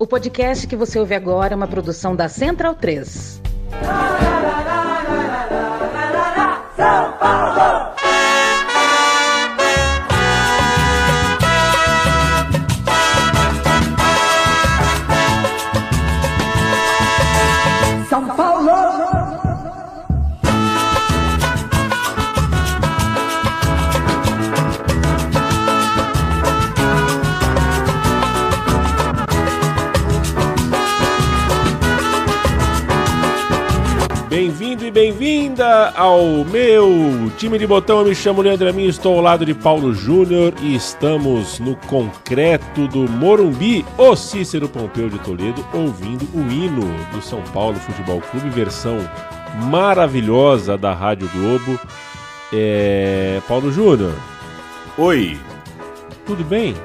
O podcast que você ouve agora é uma produção da Central 3. São Paulo! Bem-vindo e bem-vinda ao meu time de botão. Eu me chamo Leandro Amin, estou ao lado de Paulo Júnior e estamos no concreto do Morumbi, o Cícero Pompeu de Toledo, ouvindo o hino do São Paulo Futebol Clube, versão maravilhosa da Rádio Globo. É... Paulo Júnior. Oi. Tudo bem?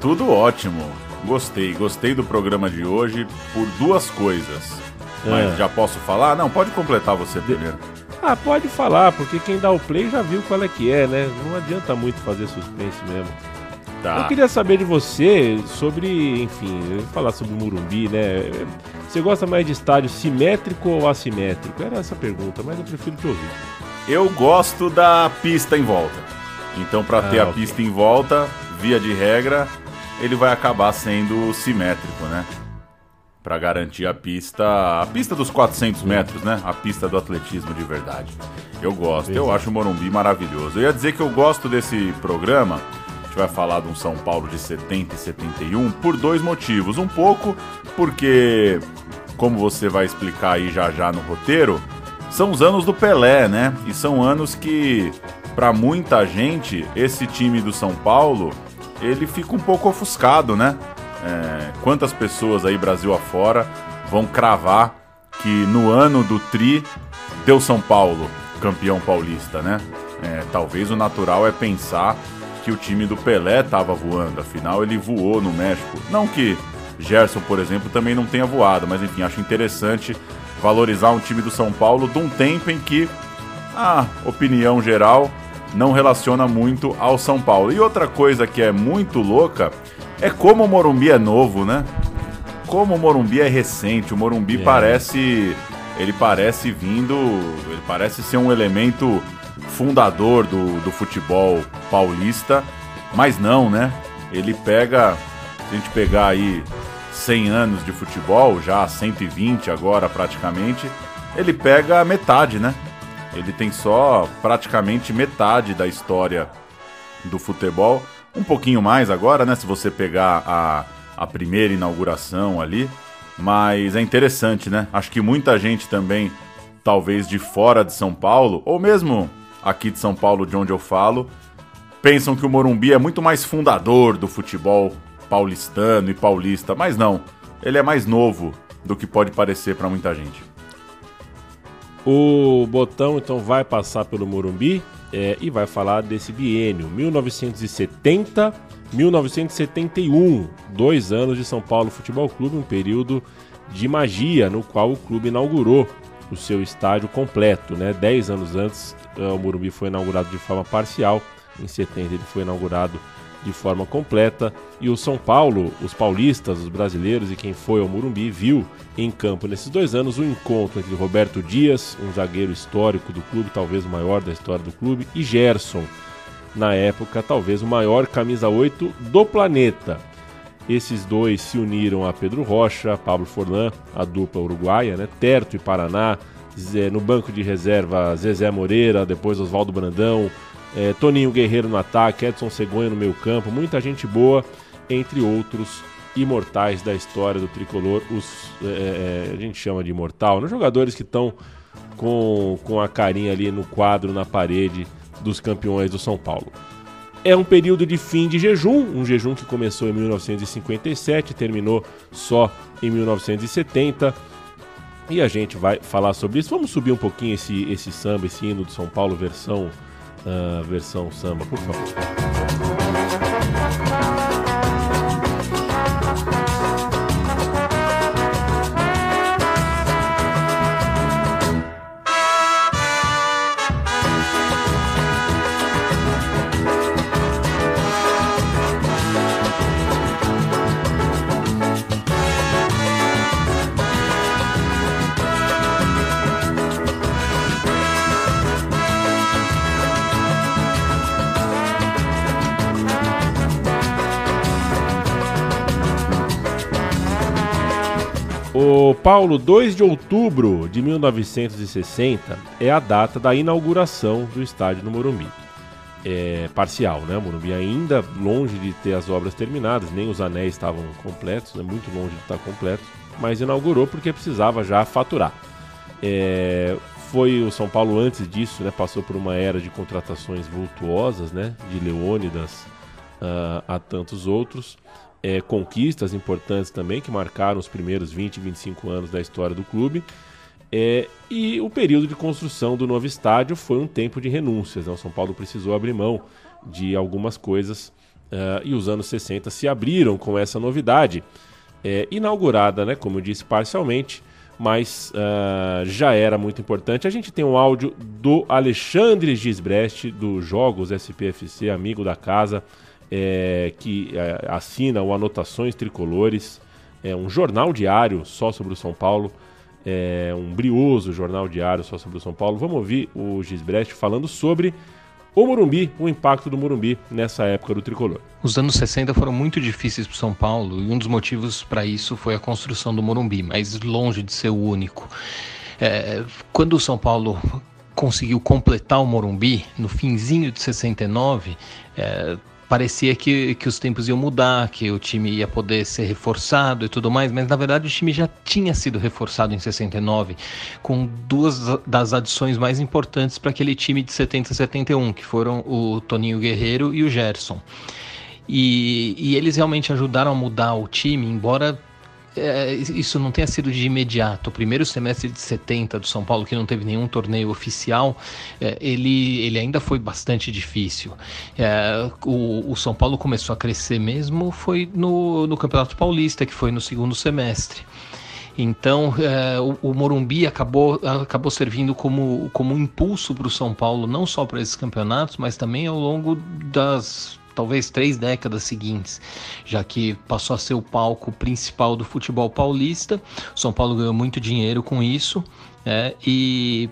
Tudo ótimo. Gostei, gostei do programa de hoje por duas coisas. Mas é. já posso falar? Não, pode completar você primeiro. Ah, pode falar, porque quem dá o play já viu qual é que é, né? Não adianta muito fazer suspense mesmo. Tá. Eu queria saber de você sobre, enfim, falar sobre o Murumbi, né? Você gosta mais de estádio simétrico ou assimétrico? Era essa a pergunta, mas eu prefiro te ouvir. Eu gosto da pista em volta. Então, para ah, ter a okay. pista em volta, via de regra, ele vai acabar sendo simétrico, né? Para garantir a pista, a pista dos 400 metros, né? A pista do atletismo de verdade. Eu gosto, eu acho o Morumbi maravilhoso. Eu ia dizer que eu gosto desse programa. A gente vai falar de um São Paulo de 70 e 71 por dois motivos. Um pouco porque, como você vai explicar aí já já no roteiro, são os anos do Pelé, né? E são anos que, para muita gente, esse time do São Paulo, ele fica um pouco ofuscado, né? É, quantas pessoas aí Brasil afora vão cravar que no ano do Tri deu São Paulo campeão paulista, né? É, talvez o natural é pensar que o time do Pelé estava voando, afinal ele voou no México. Não que Gerson, por exemplo, também não tenha voado, mas enfim, acho interessante valorizar um time do São Paulo de um tempo em que a opinião geral não relaciona muito ao São Paulo. E outra coisa que é muito louca é como o Morumbi é novo, né? Como o Morumbi é recente, o Morumbi é. parece. Ele parece vindo. Ele parece ser um elemento fundador do, do futebol paulista, mas não, né? Ele pega. Se a gente pegar aí 100 anos de futebol, já 120 agora praticamente, ele pega metade, né? Ele tem só praticamente metade da história do futebol um pouquinho mais agora, né? Se você pegar a, a primeira inauguração ali. Mas é interessante, né? Acho que muita gente também, talvez de fora de São Paulo, ou mesmo aqui de São Paulo, de onde eu falo, pensam que o Morumbi é muito mais fundador do futebol paulistano e paulista. Mas não, ele é mais novo do que pode parecer para muita gente. O botão então vai passar pelo Morumbi é, e vai falar desse biênio 1970-1971, dois anos de São Paulo Futebol Clube, um período de magia no qual o clube inaugurou o seu estádio completo, né? Dez anos antes, é, o Morumbi foi inaugurado de forma parcial, em 70 ele foi inaugurado de forma completa. E o São Paulo, os paulistas, os brasileiros e quem foi ao Murumbi viu em campo nesses dois anos o um encontro entre Roberto Dias, um zagueiro histórico do clube, talvez o maior da história do clube, e Gerson, na época talvez o maior camisa 8 do planeta. Esses dois se uniram a Pedro Rocha, Pablo Forlan, a dupla uruguaia, né? Terto e Paraná, no banco de reserva Zezé Moreira, depois Oswaldo Brandão, é, Toninho Guerreiro no ataque, Edson Cegonha no meio campo, muita gente boa, entre outros imortais da história do tricolor, os é, é, a gente chama de imortal, nos jogadores que estão com, com a carinha ali no quadro, na parede dos campeões do São Paulo. É um período de fim de jejum, um jejum que começou em 1957 terminou só em 1970. E a gente vai falar sobre isso. Vamos subir um pouquinho esse, esse samba, esse hino do São Paulo, versão uh, versão samba, por favor. O Paulo, 2 de outubro de 1960 é a data da inauguração do estádio no Morumbi. É parcial, né? O Morumbi ainda longe de ter as obras terminadas, nem os anéis estavam completos, né? muito longe de estar completos, mas inaugurou porque precisava já faturar. É, foi o São Paulo antes disso, né? Passou por uma era de contratações vultuosas, né? De Leônidas uh, a tantos outros. É, conquistas importantes também que marcaram os primeiros 20, 25 anos da história do clube. É, e o período de construção do novo estádio foi um tempo de renúncias. Né? O São Paulo precisou abrir mão de algumas coisas uh, e os anos 60 se abriram com essa novidade. É, inaugurada, né, como eu disse, parcialmente, mas uh, já era muito importante. A gente tem um áudio do Alexandre Gisbrest, do Jogos SPFC, amigo da casa, é, que é, assina o Anotações Tricolores, é um jornal diário só sobre o São Paulo, é um brioso jornal diário só sobre o São Paulo. Vamos ouvir o Gisbrest falando sobre o Morumbi, o impacto do Morumbi nessa época do tricolor. Os anos 60 foram muito difíceis para São Paulo e um dos motivos para isso foi a construção do Morumbi, mas longe de ser o único. É, quando o São Paulo conseguiu completar o Morumbi no finzinho de 69, é, parecia que, que os tempos iam mudar, que o time ia poder ser reforçado e tudo mais, mas na verdade o time já tinha sido reforçado em 69, com duas das adições mais importantes para aquele time de 70 e 71, que foram o Toninho Guerreiro e o Gerson. E, e eles realmente ajudaram a mudar o time, embora é, isso não tenha sido de imediato. O primeiro semestre de 70 do São Paulo, que não teve nenhum torneio oficial, é, ele, ele ainda foi bastante difícil. É, o, o, São Paulo começou a crescer mesmo foi no, no Campeonato Paulista, que foi no segundo semestre. Então, é, o, o, Morumbi acabou, acabou servindo como, como impulso para o São Paulo, não só para esses campeonatos, mas também ao longo das talvez três décadas seguintes, já que passou a ser o palco principal do futebol paulista. São Paulo ganhou muito dinheiro com isso é, e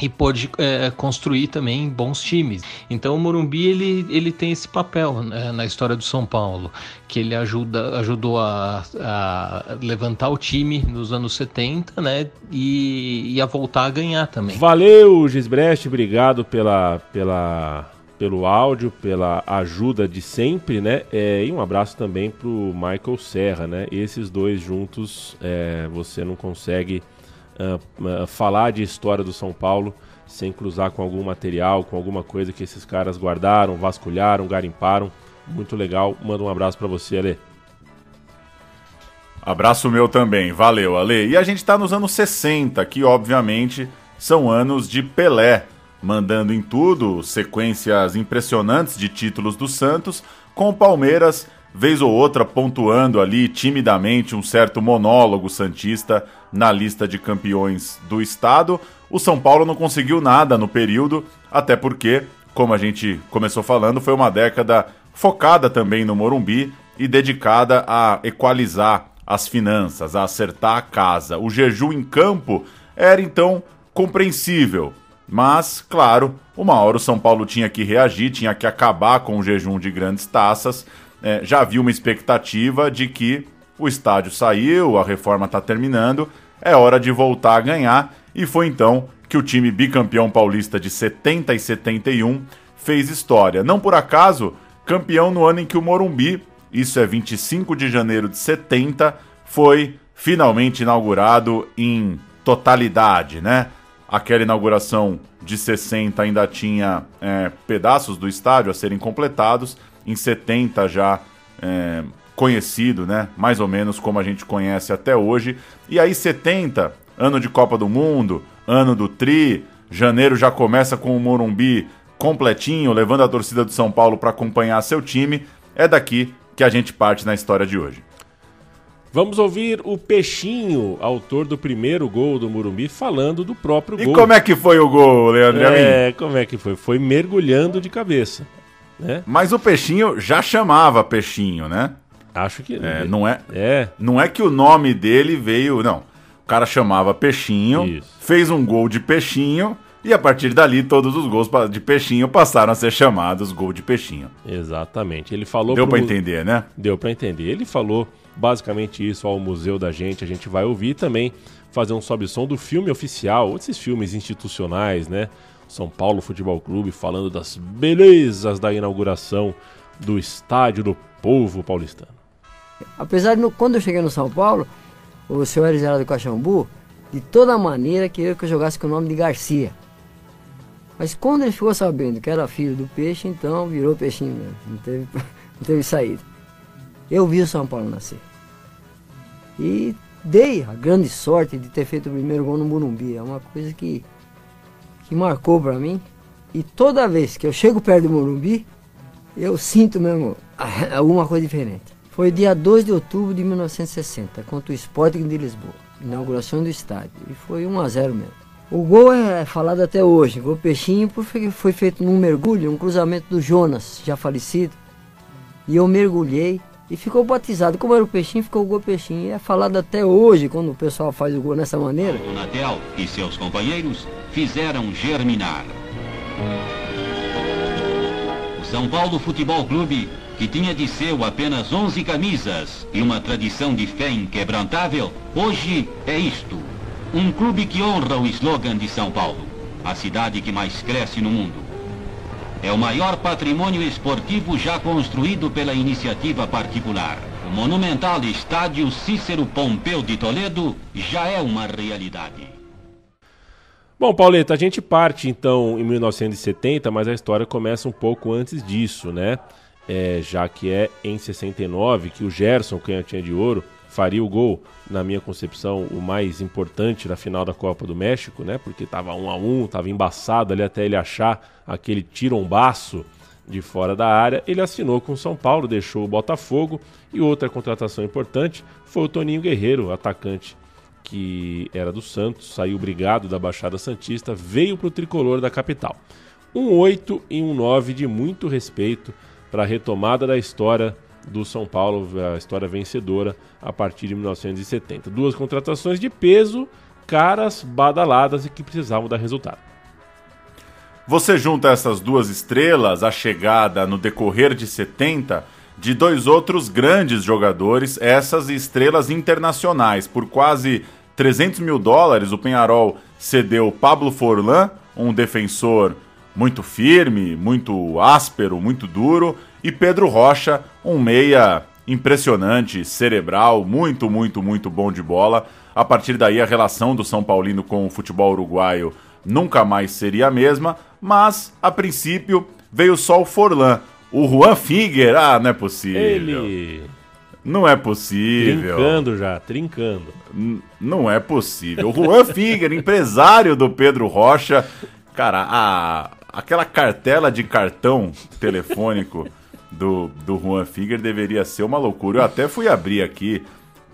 e pôde é, construir também bons times. Então o Morumbi ele, ele tem esse papel né, na história do São Paulo, que ele ajuda, ajudou a, a levantar o time nos anos 70 né, e, e a voltar a ganhar também. Valeu, Gisbrecht, obrigado pela, pela pelo áudio, pela ajuda de sempre, né? É, e um abraço também pro Michael Serra, né? Esses dois juntos, é, você não consegue uh, uh, falar de história do São Paulo sem cruzar com algum material, com alguma coisa que esses caras guardaram, vasculharam, garimparam. Muito legal. Manda um abraço para você, Ale. Abraço meu também, valeu, Ale. E a gente tá nos anos 60, que obviamente são anos de Pelé mandando em tudo, sequências impressionantes de títulos do Santos, com o Palmeiras, vez ou outra, pontuando ali timidamente um certo monólogo Santista na lista de campeões do estado. O São Paulo não conseguiu nada no período, até porque, como a gente começou falando, foi uma década focada também no Morumbi e dedicada a equalizar as finanças, a acertar a casa. O jejum em campo era então compreensível, mas, claro, uma hora o São Paulo tinha que reagir, tinha que acabar com o jejum de grandes taças. É, já havia uma expectativa de que o estádio saiu, a reforma está terminando, é hora de voltar a ganhar. E foi então que o time bicampeão paulista de 70 e 71 fez história. Não por acaso, campeão no ano em que o Morumbi, isso é 25 de janeiro de 70, foi finalmente inaugurado em totalidade, né? Aquela inauguração de 60 ainda tinha é, pedaços do estádio a serem completados. Em 70 já é, conhecido, né? Mais ou menos como a gente conhece até hoje. E aí 70, ano de Copa do Mundo, ano do Tri, janeiro já começa com o Morumbi completinho, levando a torcida do São Paulo para acompanhar seu time. É daqui que a gente parte na história de hoje. Vamos ouvir o Peixinho, autor do primeiro gol do Murumbi, falando do próprio e gol. E como é que foi o gol, Leandro? É, como é que foi? Foi mergulhando de cabeça. Né? Mas o Peixinho já chamava Peixinho, né? Acho que é, não é. É. Não é que o nome dele veio, não. O cara chamava Peixinho, Isso. fez um gol de Peixinho E a partir dali, todos os gols de peixinho passaram a ser chamados gol de peixinho. Exatamente. Ele falou. Deu para entender, né? Deu para entender. Ele falou basicamente isso ao museu da gente. A gente vai ouvir também fazer um sobe-som do filme oficial, esses filmes institucionais, né? São Paulo Futebol Clube falando das belezas da inauguração do estádio do povo paulistano. Apesar de quando eu cheguei no São Paulo, o senhor Elisardo Caxambu, de toda maneira queria que eu jogasse com o nome de Garcia. Mas quando ele ficou sabendo que era filho do peixe, então virou peixinho mesmo. Não teve, não teve saída. Eu vi o São Paulo nascer. E dei a grande sorte de ter feito o primeiro gol no Burumbi. É uma coisa que, que marcou para mim. E toda vez que eu chego perto do Morumbi, eu sinto mesmo alguma coisa diferente. Foi dia 2 de outubro de 1960, contra o Sporting de Lisboa, inauguração do estádio. E foi 1 a 0 mesmo. O gol é falado até hoje, gol peixinho, porque foi feito num mergulho, um cruzamento do Jonas, já falecido. E eu mergulhei e ficou batizado. Como era o peixinho, ficou o gol peixinho. E é falado até hoje, quando o pessoal faz o gol dessa maneira. O Natel e seus companheiros fizeram germinar. O São Paulo Futebol Clube, que tinha de seu apenas 11 camisas e uma tradição de fé inquebrantável, hoje é isto. Um clube que honra o slogan de São Paulo, a cidade que mais cresce no mundo é o maior patrimônio esportivo já construído pela iniciativa particular. O monumental estádio Cícero Pompeu de Toledo já é uma realidade. Bom, Pauleta, a gente parte então em 1970, mas a história começa um pouco antes disso, né? É, já que é em 69 que o Gerson, canhotinha de ouro, faria o gol, na minha concepção, o mais importante na final da Copa do México, né? Porque tava um a um, tava embaçado ali até ele achar aquele tirombaço de fora da área. Ele assinou com o São Paulo, deixou o Botafogo e outra contratação importante foi o Toninho Guerreiro, atacante que era do Santos, saiu brigado da Baixada Santista, veio para o tricolor da capital. Um 8 e um 9 de muito respeito para a retomada da história do São Paulo, a história vencedora a partir de 1970. Duas contratações de peso, caras badaladas e que precisavam dar resultado. Você junta essas duas estrelas, a chegada no decorrer de 70 de dois outros grandes jogadores, essas estrelas internacionais. Por quase 300 mil dólares, o Penharol cedeu Pablo Forlan, um defensor muito firme, muito áspero, muito duro, e Pedro Rocha, um meia impressionante, cerebral, muito, muito, muito bom de bola. A partir daí, a relação do São Paulino com o futebol uruguaio nunca mais seria a mesma, mas a princípio veio só o Forlan. O Juan Figuer, ah, não é possível. Ele. Não é possível. Trincando já, trincando. N não é possível. O Juan Figuer, empresário do Pedro Rocha. Cara, a, aquela cartela de cartão telefônico do, do Juan Figuer deveria ser uma loucura. Eu até fui abrir aqui,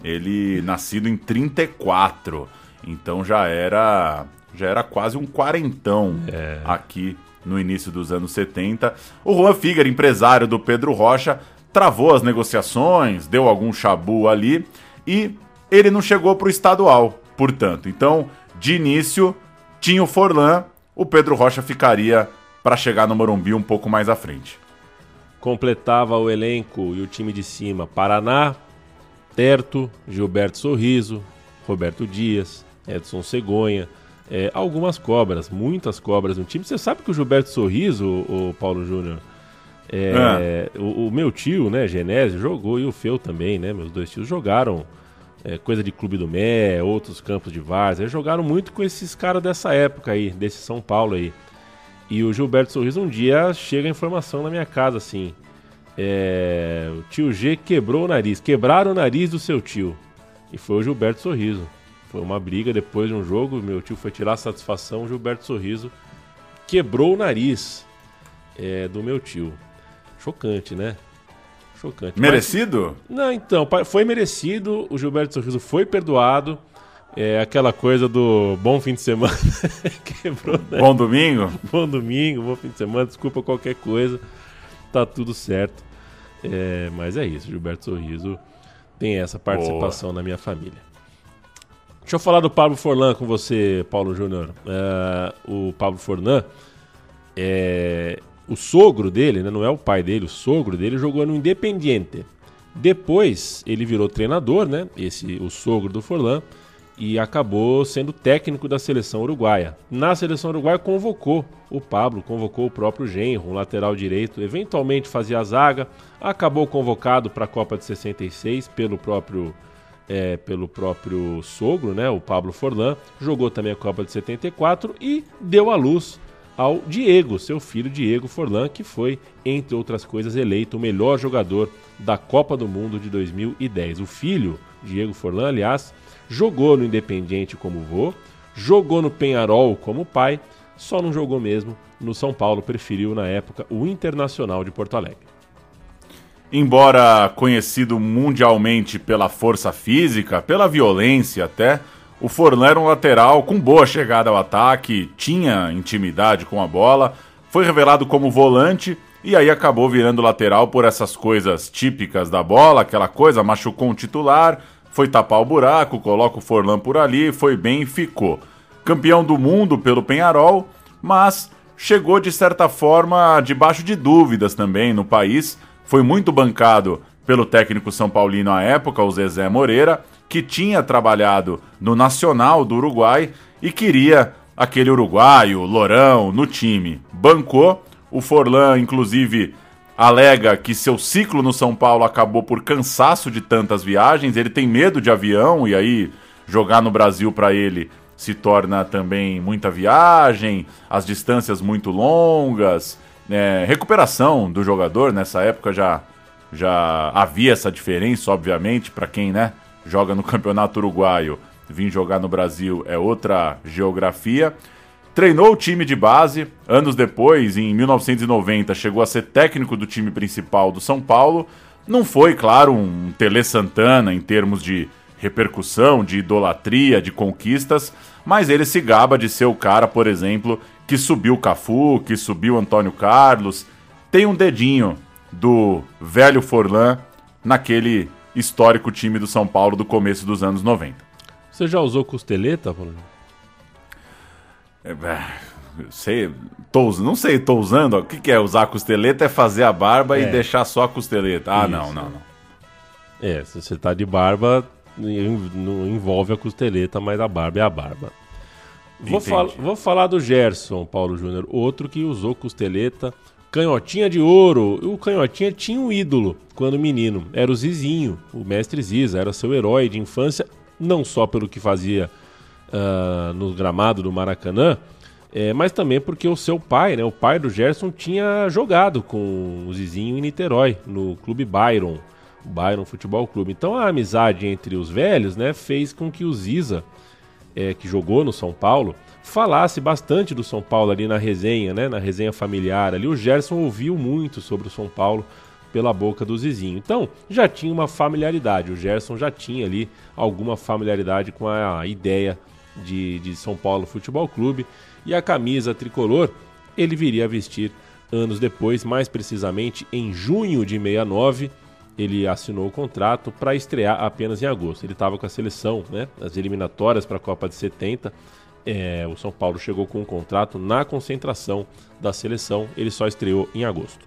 ele nascido em 34, então já era já era quase um quarentão é. aqui no início dos anos 70. O Juan Figuer, empresário do Pedro Rocha, travou as negociações, deu algum chabu ali e ele não chegou para o estadual, portanto. Então, de início, tinha o Forlan, o Pedro Rocha ficaria para chegar no Morumbi um pouco mais à frente completava o elenco e o time de cima Paraná, Terto, Gilberto Sorriso, Roberto Dias, Edson Cegonha, é, algumas cobras, muitas cobras no time. Você sabe que o Gilberto Sorriso, o, Paulo Júnior, é, é. O, o, meu tio, né, Genésio, jogou e o Feu também, né? Meus dois tios jogaram é, coisa de Clube do Mé, outros campos de várzea. Jogaram muito com esses caras dessa época aí, desse São Paulo aí. E o Gilberto Sorriso um dia chega a informação na minha casa assim: é, o tio G quebrou o nariz, quebraram o nariz do seu tio. E foi o Gilberto Sorriso. Foi uma briga depois de um jogo, meu tio foi tirar satisfação, o Gilberto Sorriso quebrou o nariz é, do meu tio. Chocante, né? Chocante. Merecido? Mas, não, então, foi merecido, o Gilberto Sorriso foi perdoado. É aquela coisa do bom fim de semana. Quebrou, né? Bom domingo? Bom domingo, bom fim de semana, desculpa qualquer coisa. Tá tudo certo. É, mas é isso, Gilberto Sorriso tem essa participação Boa. na minha família. Deixa eu falar do Pablo Forlan com você, Paulo Júnior. É, o Pablo Forlan, é, o sogro dele, né, não é o pai dele, o sogro dele jogou no Independiente. Depois ele virou treinador, né? Esse, o sogro do Forlan, e acabou sendo técnico da seleção uruguaia. Na seleção uruguaia convocou o Pablo, convocou o próprio Genro, um lateral direito, eventualmente fazia a zaga, acabou convocado para a Copa de 66 pelo próprio é, pelo próprio sogro, né, o Pablo Forlan, jogou também a Copa de 74 e deu à luz ao Diego, seu filho Diego Forlan, que foi, entre outras coisas, eleito o melhor jogador da Copa do Mundo de 2010. O filho, Diego Forlan, aliás, jogou no Independiente como vô, jogou no Penharol como pai, só não jogou mesmo no São Paulo, preferiu na época o Internacional de Porto Alegre. Embora conhecido mundialmente pela força física, pela violência até, o Forlan era um lateral com boa chegada ao ataque, tinha intimidade com a bola, foi revelado como volante e aí acabou virando lateral por essas coisas típicas da bola, aquela coisa, machucou um titular, foi tapar o buraco, coloca o Forlan por ali, foi bem e ficou. Campeão do mundo pelo Penharol, mas chegou de certa forma debaixo de dúvidas também no país foi muito bancado pelo técnico São Paulino à época, o Zezé Moreira, que tinha trabalhado no Nacional do Uruguai e queria aquele uruguaio, Lourão, no time. Bancou, o Forlan, inclusive, alega que seu ciclo no São Paulo acabou por cansaço de tantas viagens, ele tem medo de avião e aí jogar no Brasil para ele se torna também muita viagem, as distâncias muito longas. É, recuperação do jogador, nessa época já, já havia essa diferença, obviamente, para quem né, joga no Campeonato Uruguaio, vir jogar no Brasil é outra geografia. Treinou o time de base, anos depois, em 1990, chegou a ser técnico do time principal do São Paulo. Não foi, claro, um Tele Santana em termos de repercussão, de idolatria, de conquistas, mas ele se gaba de ser o cara, por exemplo, que subiu o Cafu, que subiu Antônio Carlos. Tem um dedinho do velho Forlan naquele histórico time do São Paulo do começo dos anos 90. Você já usou costeleta, Paulo? É, é, sei, tô, não sei, tô usando. O que, que é usar costeleta? É fazer a barba é. e deixar só a costeleta. Ah, Isso. não, não, não. É, se você tá de barba, não envolve a costeleta, mas a barba é a barba. Vou, fal vou falar do Gerson, Paulo Júnior, outro que usou costeleta, canhotinha de ouro. O canhotinha tinha um ídolo quando menino, era o Zizinho, o mestre Ziza, era seu herói de infância, não só pelo que fazia uh, no gramado do Maracanã, é, mas também porque o seu pai, né, o pai do Gerson, tinha jogado com o Zizinho em Niterói, no Clube Byron, o Byron Futebol Clube. Então a amizade entre os velhos né, fez com que o Ziza é, que jogou no São Paulo, falasse bastante do São Paulo ali na resenha, né, na resenha familiar ali. O Gerson ouviu muito sobre o São Paulo pela boca do Zizinho. Então, já tinha uma familiaridade. O Gerson já tinha ali alguma familiaridade com a ideia de, de São Paulo Futebol Clube. E a camisa tricolor ele viria a vestir anos depois, mais precisamente em junho de 69 ele assinou o contrato para estrear apenas em agosto. Ele estava com a seleção, né? As eliminatórias para a Copa de 70. É, o São Paulo chegou com um contrato na concentração da seleção. Ele só estreou em agosto.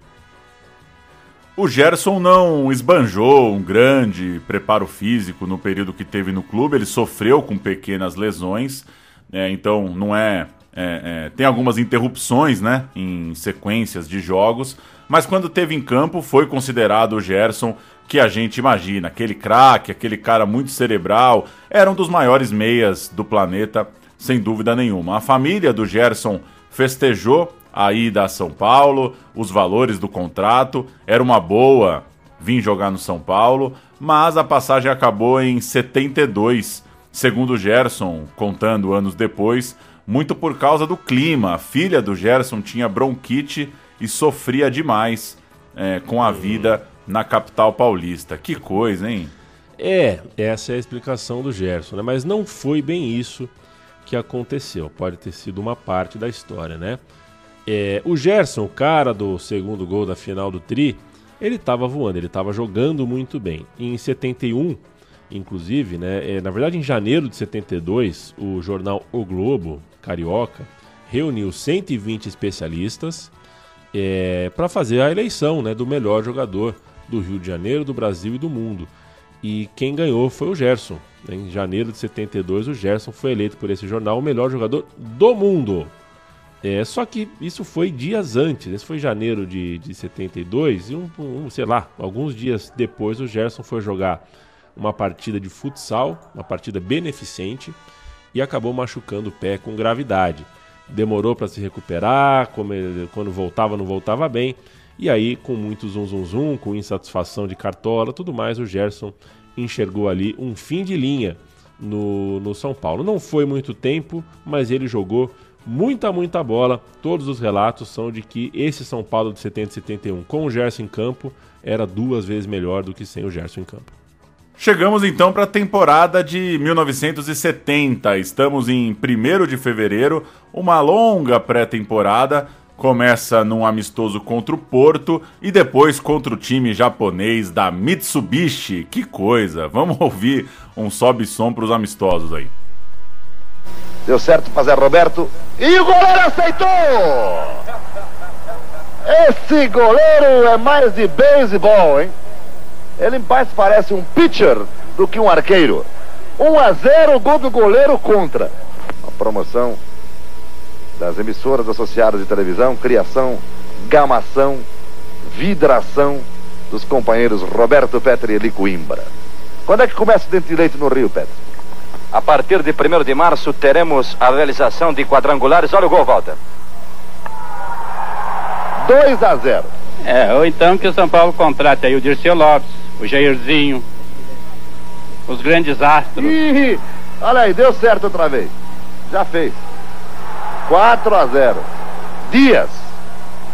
O Gerson não esbanjou um grande preparo físico no período que teve no clube. Ele sofreu com pequenas lesões, né? então não é, é, é, tem algumas interrupções, né, em sequências de jogos mas quando teve em campo foi considerado o Gerson que a gente imagina, aquele craque, aquele cara muito cerebral, era um dos maiores meias do planeta, sem dúvida nenhuma. A família do Gerson festejou a ida a São Paulo, os valores do contrato, era uma boa vir jogar no São Paulo, mas a passagem acabou em 72, segundo Gerson, contando anos depois, muito por causa do clima. A filha do Gerson tinha bronquite e sofria demais é, com a vida na capital paulista. Que coisa, hein? É, essa é a explicação do Gerson, né? Mas não foi bem isso que aconteceu. Pode ter sido uma parte da história, né? É, o Gerson, o cara do segundo gol da final do Tri, ele estava voando, ele estava jogando muito bem. Em 71, inclusive, né? É, na verdade, em janeiro de 72, o jornal O Globo, carioca, reuniu 120 especialistas é, para fazer a eleição né, do melhor jogador do Rio de Janeiro, do Brasil e do mundo. E quem ganhou foi o Gerson. Em janeiro de 72, o Gerson foi eleito por esse jornal o melhor jogador do mundo. É, só que isso foi dias antes, esse foi janeiro de, de 72, e um, um, sei lá, alguns dias depois o Gerson foi jogar uma partida de futsal, uma partida beneficente, e acabou machucando o pé com gravidade. Demorou para se recuperar, quando voltava não voltava bem, e aí com muito zum zum zum, com insatisfação de cartola, tudo mais, o Gerson enxergou ali um fim de linha no, no São Paulo. Não foi muito tempo, mas ele jogou muita, muita bola. Todos os relatos são de que esse São Paulo de 70 e 71 com o Gerson em campo era duas vezes melhor do que sem o Gerson em campo. Chegamos então para a temporada de 1970. Estamos em 1 de fevereiro, uma longa pré-temporada. Começa num amistoso contra o Porto e depois contra o time japonês da Mitsubishi. Que coisa! Vamos ouvir um sobe-som para os amistosos aí. Deu certo Zé Roberto. E o goleiro aceitou! Esse goleiro é mais de beisebol, hein? Ele mais parece um pitcher do que um arqueiro. 1 a 0 gol do goleiro contra. A promoção das emissoras associadas de televisão, criação, gamação, vidração dos companheiros Roberto Petri e Eli Coimbra. Quando é que começa o dente de leite no Rio, Petri? A partir de 1 de março teremos a realização de quadrangulares. Olha o gol, Walter. 2 a 0. É, ou então que o São Paulo contrate aí o Dirceu Lopes, o Jairzinho, os grandes astros. Ih, olha aí, deu certo outra vez. Já fez. 4 a 0. Dias.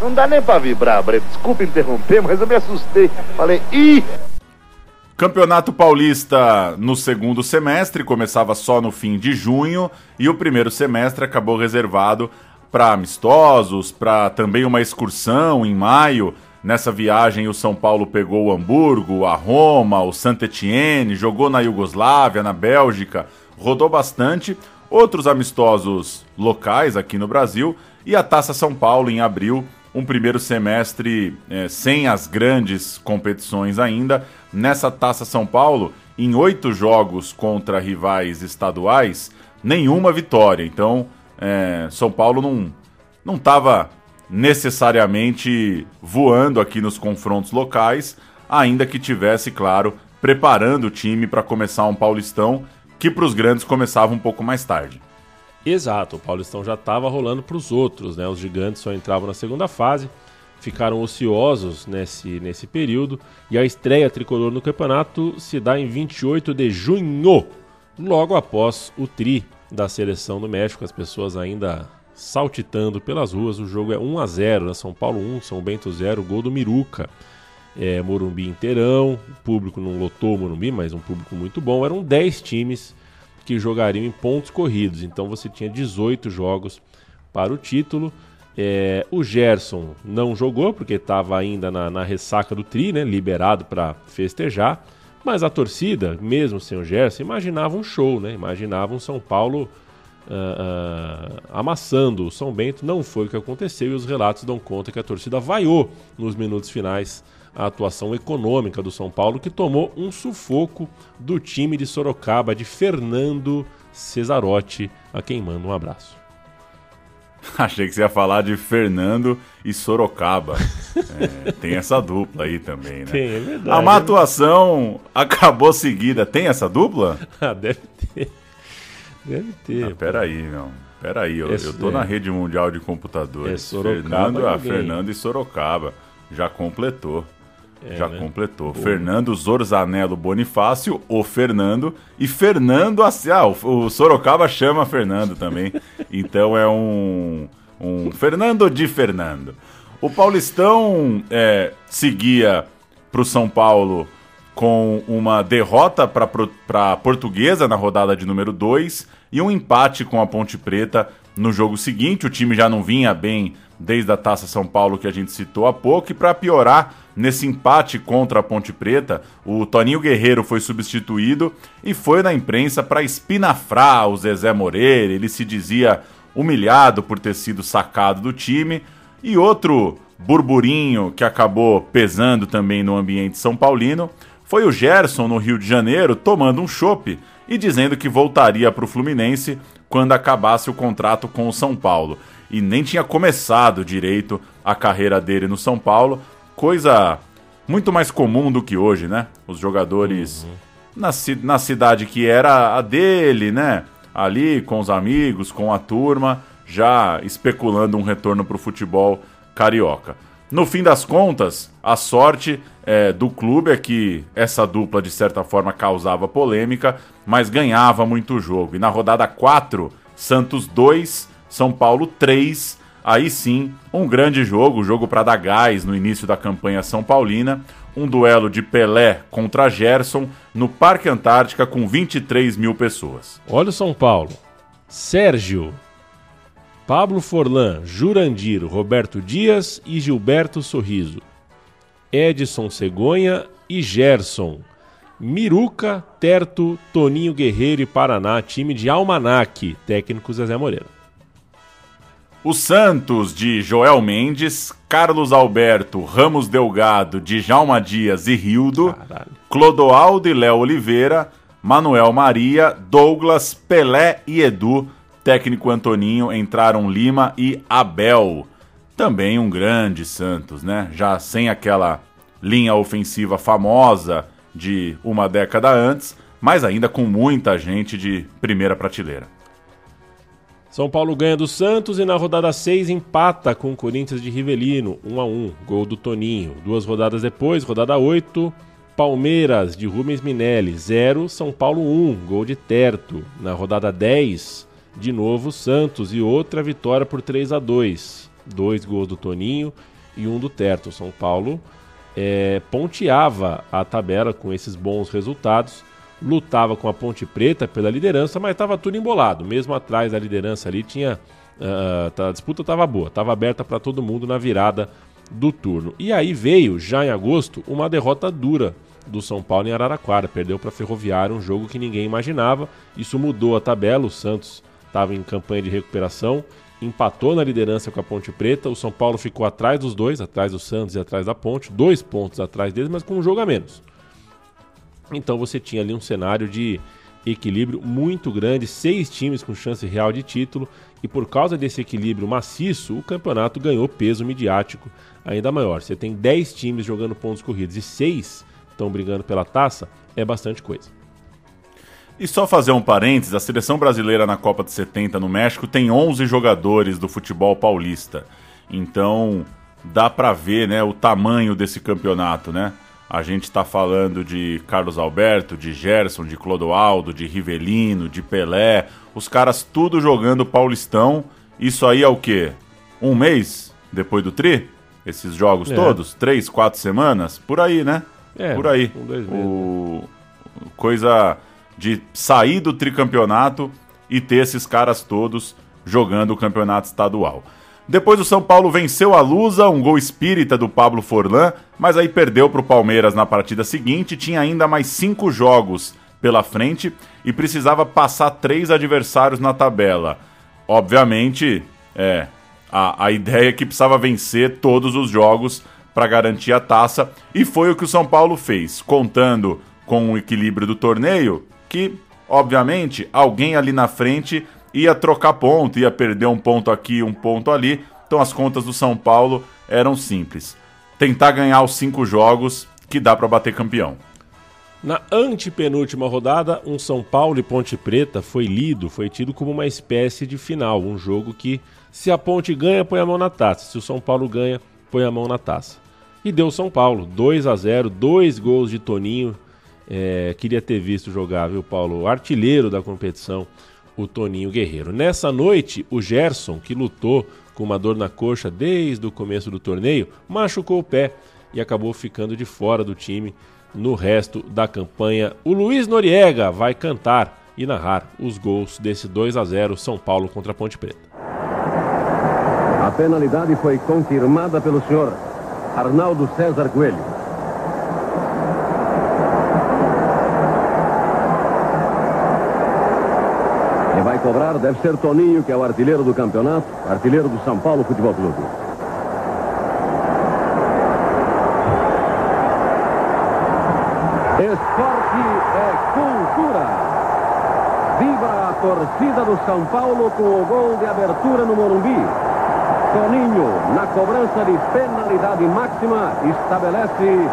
Não dá nem para vibrar, Breno. Desculpa interromper, mas eu me assustei. Falei, ih! Campeonato Paulista no segundo semestre começava só no fim de junho e o primeiro semestre acabou reservado para amistosos, para também uma excursão em maio. Nessa viagem, o São Paulo pegou o Hamburgo, a Roma, o Saint-Étienne, jogou na Iugoslávia, na Bélgica, rodou bastante. Outros amistosos locais aqui no Brasil e a Taça São Paulo em abril um primeiro semestre é, sem as grandes competições ainda. Nessa Taça São Paulo, em oito jogos contra rivais estaduais, nenhuma vitória. Então, é, São Paulo não não estava necessariamente voando aqui nos confrontos locais, ainda que tivesse, claro, preparando o time para começar um Paulistão que para os grandes começava um pouco mais tarde. Exato, o Paulistão já estava rolando para os outros, né? Os gigantes só entravam na segunda fase, ficaram ociosos nesse, nesse período e a estreia tricolor no campeonato se dá em 28 de junho, logo após o tri da seleção do México, as pessoas ainda saltitando pelas ruas. O jogo é 1 a 0, né? São Paulo 1, São Bento 0, gol do Miruca. É, Morumbi inteirão, o público não lotou o Morumbi, mas um público muito bom. Eram 10 times que jogariam em pontos corridos. Então você tinha 18 jogos para o título. É, o Gerson não jogou porque estava ainda na, na, ressaca do Tri, né, liberado para festejar. Mas a torcida, mesmo sem o Gerson, imaginava um show, né? Imaginava um São Paulo uh, uh, amassando o São Bento. Não foi o que aconteceu e os relatos dão conta que a torcida vaiou nos minutos finais a atuação econômica do São Paulo, que tomou um sufoco do time de Sorocaba de Fernando Cesarotti, a quem manda um abraço. Achei que você ia falar de Fernando e Sorocaba. é, tem essa dupla aí também, né? Tem, é verdade. A má atuação acabou seguida. Tem essa dupla? ah, deve ter. Deve ter. Ah, peraí, não. Peraí, eu, eu tô é. na rede mundial de computadores. É Sorocaba Fernando, a Fernando e Sorocaba. Já completou. É, Já né? completou. Fernando Zorzanello Bonifácio, o Fernando. E Fernando. Ah, o, o Sorocaba chama Fernando também. então é um. Um Fernando de Fernando. O Paulistão é, seguia para o São Paulo com uma derrota para a Portuguesa na rodada de número 2 e um empate com a Ponte Preta no jogo seguinte. O time já não vinha bem desde a Taça São Paulo que a gente citou há pouco. E para piorar, nesse empate contra a Ponte Preta, o Toninho Guerreiro foi substituído e foi na imprensa para espinafrar o Zezé Moreira. Ele se dizia humilhado por ter sido sacado do time. E outro burburinho que acabou pesando também no ambiente são paulino foi o Gerson no Rio de Janeiro tomando um chope e dizendo que voltaria para o Fluminense quando acabasse o contrato com o São Paulo. E nem tinha começado direito a carreira dele no São Paulo, coisa muito mais comum do que hoje, né? Os jogadores uhum. na, na cidade que era a dele, né? Ali com os amigos, com a turma, já especulando um retorno para o futebol carioca. No fim das contas, a sorte é, do clube é que essa dupla, de certa forma, causava polêmica, mas ganhava muito jogo. E na rodada 4, Santos 2, São Paulo 3. Aí sim, um grande jogo, jogo para dar gás no início da campanha São Paulina. Um duelo de Pelé contra Gerson no Parque Antártica com 23 mil pessoas. Olha o São Paulo. Sérgio, Pablo Forlan, Jurandir, Roberto Dias e Gilberto Sorriso. Edson Cegonha e Gerson. Miruca, Terto, Toninho Guerreiro e Paraná, time de Almanac, técnico Zezé Moreira. O Santos de Joel Mendes, Carlos Alberto, Ramos Delgado, Djalma Dias e Rildo, Caralho. Clodoaldo e Léo Oliveira, Manuel Maria, Douglas, Pelé e Edu, técnico Antoninho, entraram Lima e Abel. Também um grande Santos, né? Já sem aquela linha ofensiva famosa de uma década antes, mas ainda com muita gente de primeira prateleira. São Paulo ganha do Santos e na rodada 6 empata com o Corinthians de Rivelino, 1 a 1, gol do Toninho. Duas rodadas depois, rodada 8, Palmeiras de Rubens Minelli, 0, São Paulo 1, gol de Terto. Na rodada 10, de novo Santos e outra vitória por 3 a 2 Dois gols do Toninho e um do Terto. São Paulo é, ponteava a tabela com esses bons resultados, lutava com a Ponte Preta pela liderança, mas estava tudo embolado. Mesmo atrás da liderança ali tinha. Uh, a disputa estava boa, estava aberta para todo mundo na virada do turno. E aí veio, já em agosto, uma derrota dura do São Paulo em Araraquara. Perdeu para Ferroviária, um jogo que ninguém imaginava. Isso mudou a tabela. O Santos estava em campanha de recuperação, empatou na liderança com a Ponte Preta. O São Paulo ficou atrás dos dois, atrás do Santos e atrás da Ponte, dois pontos atrás deles, mas com um jogo a menos. Então você tinha ali um cenário de equilíbrio muito grande, seis times com chance real de título, e por causa desse equilíbrio maciço, o campeonato ganhou peso midiático ainda maior. Você tem 10 times jogando pontos corridos e seis estão brigando pela taça, é bastante coisa. E só fazer um parênteses, a seleção brasileira na Copa de 70 no México tem 11 jogadores do futebol paulista. Então, dá para ver, né, o tamanho desse campeonato, né? A gente está falando de Carlos Alberto, de Gerson, de Clodoaldo, de Rivelino, de Pelé, os caras tudo jogando Paulistão. Isso aí é o quê? Um mês depois do Tri? Esses jogos é. todos? Três, quatro semanas? Por aí, né? É, Por aí. Um, dois meses, o... Coisa de sair do tricampeonato e ter esses caras todos jogando o campeonato estadual. Depois o São Paulo venceu a Lusa, um gol espírita do Pablo Forlan, mas aí perdeu para o Palmeiras na partida seguinte. Tinha ainda mais cinco jogos pela frente e precisava passar três adversários na tabela. Obviamente, é a, a ideia é que precisava vencer todos os jogos para garantir a taça e foi o que o São Paulo fez, contando com o equilíbrio do torneio que, obviamente, alguém ali na frente ia trocar ponto, ia perder um ponto aqui, um ponto ali. Então as contas do São Paulo eram simples. Tentar ganhar os cinco jogos que dá para bater campeão. Na antepenúltima rodada, um São Paulo e Ponte Preta foi lido, foi tido como uma espécie de final, um jogo que se a Ponte ganha, põe a mão na taça, se o São Paulo ganha, põe a mão na taça. E deu São Paulo, 2 a 0, dois gols de Toninho, é, queria ter visto jogar, viu, Paulo? Artilheiro da competição, o Toninho Guerreiro. Nessa noite, o Gerson, que lutou com uma dor na coxa desde o começo do torneio, machucou o pé e acabou ficando de fora do time no resto da campanha. O Luiz Noriega vai cantar e narrar os gols desse 2 a 0 São Paulo contra a Ponte Preta. penalidade foi confirmada pelo senhor Arnaldo César Coelho. Quem vai cobrar deve ser Toninho, que é o artilheiro do campeonato, artilheiro do São Paulo Futebol Clube. Esporte é cultura. Vibra a torcida do São Paulo com o gol de abertura no Morumbi. Toninho, na cobrança de penalidade máxima, estabelece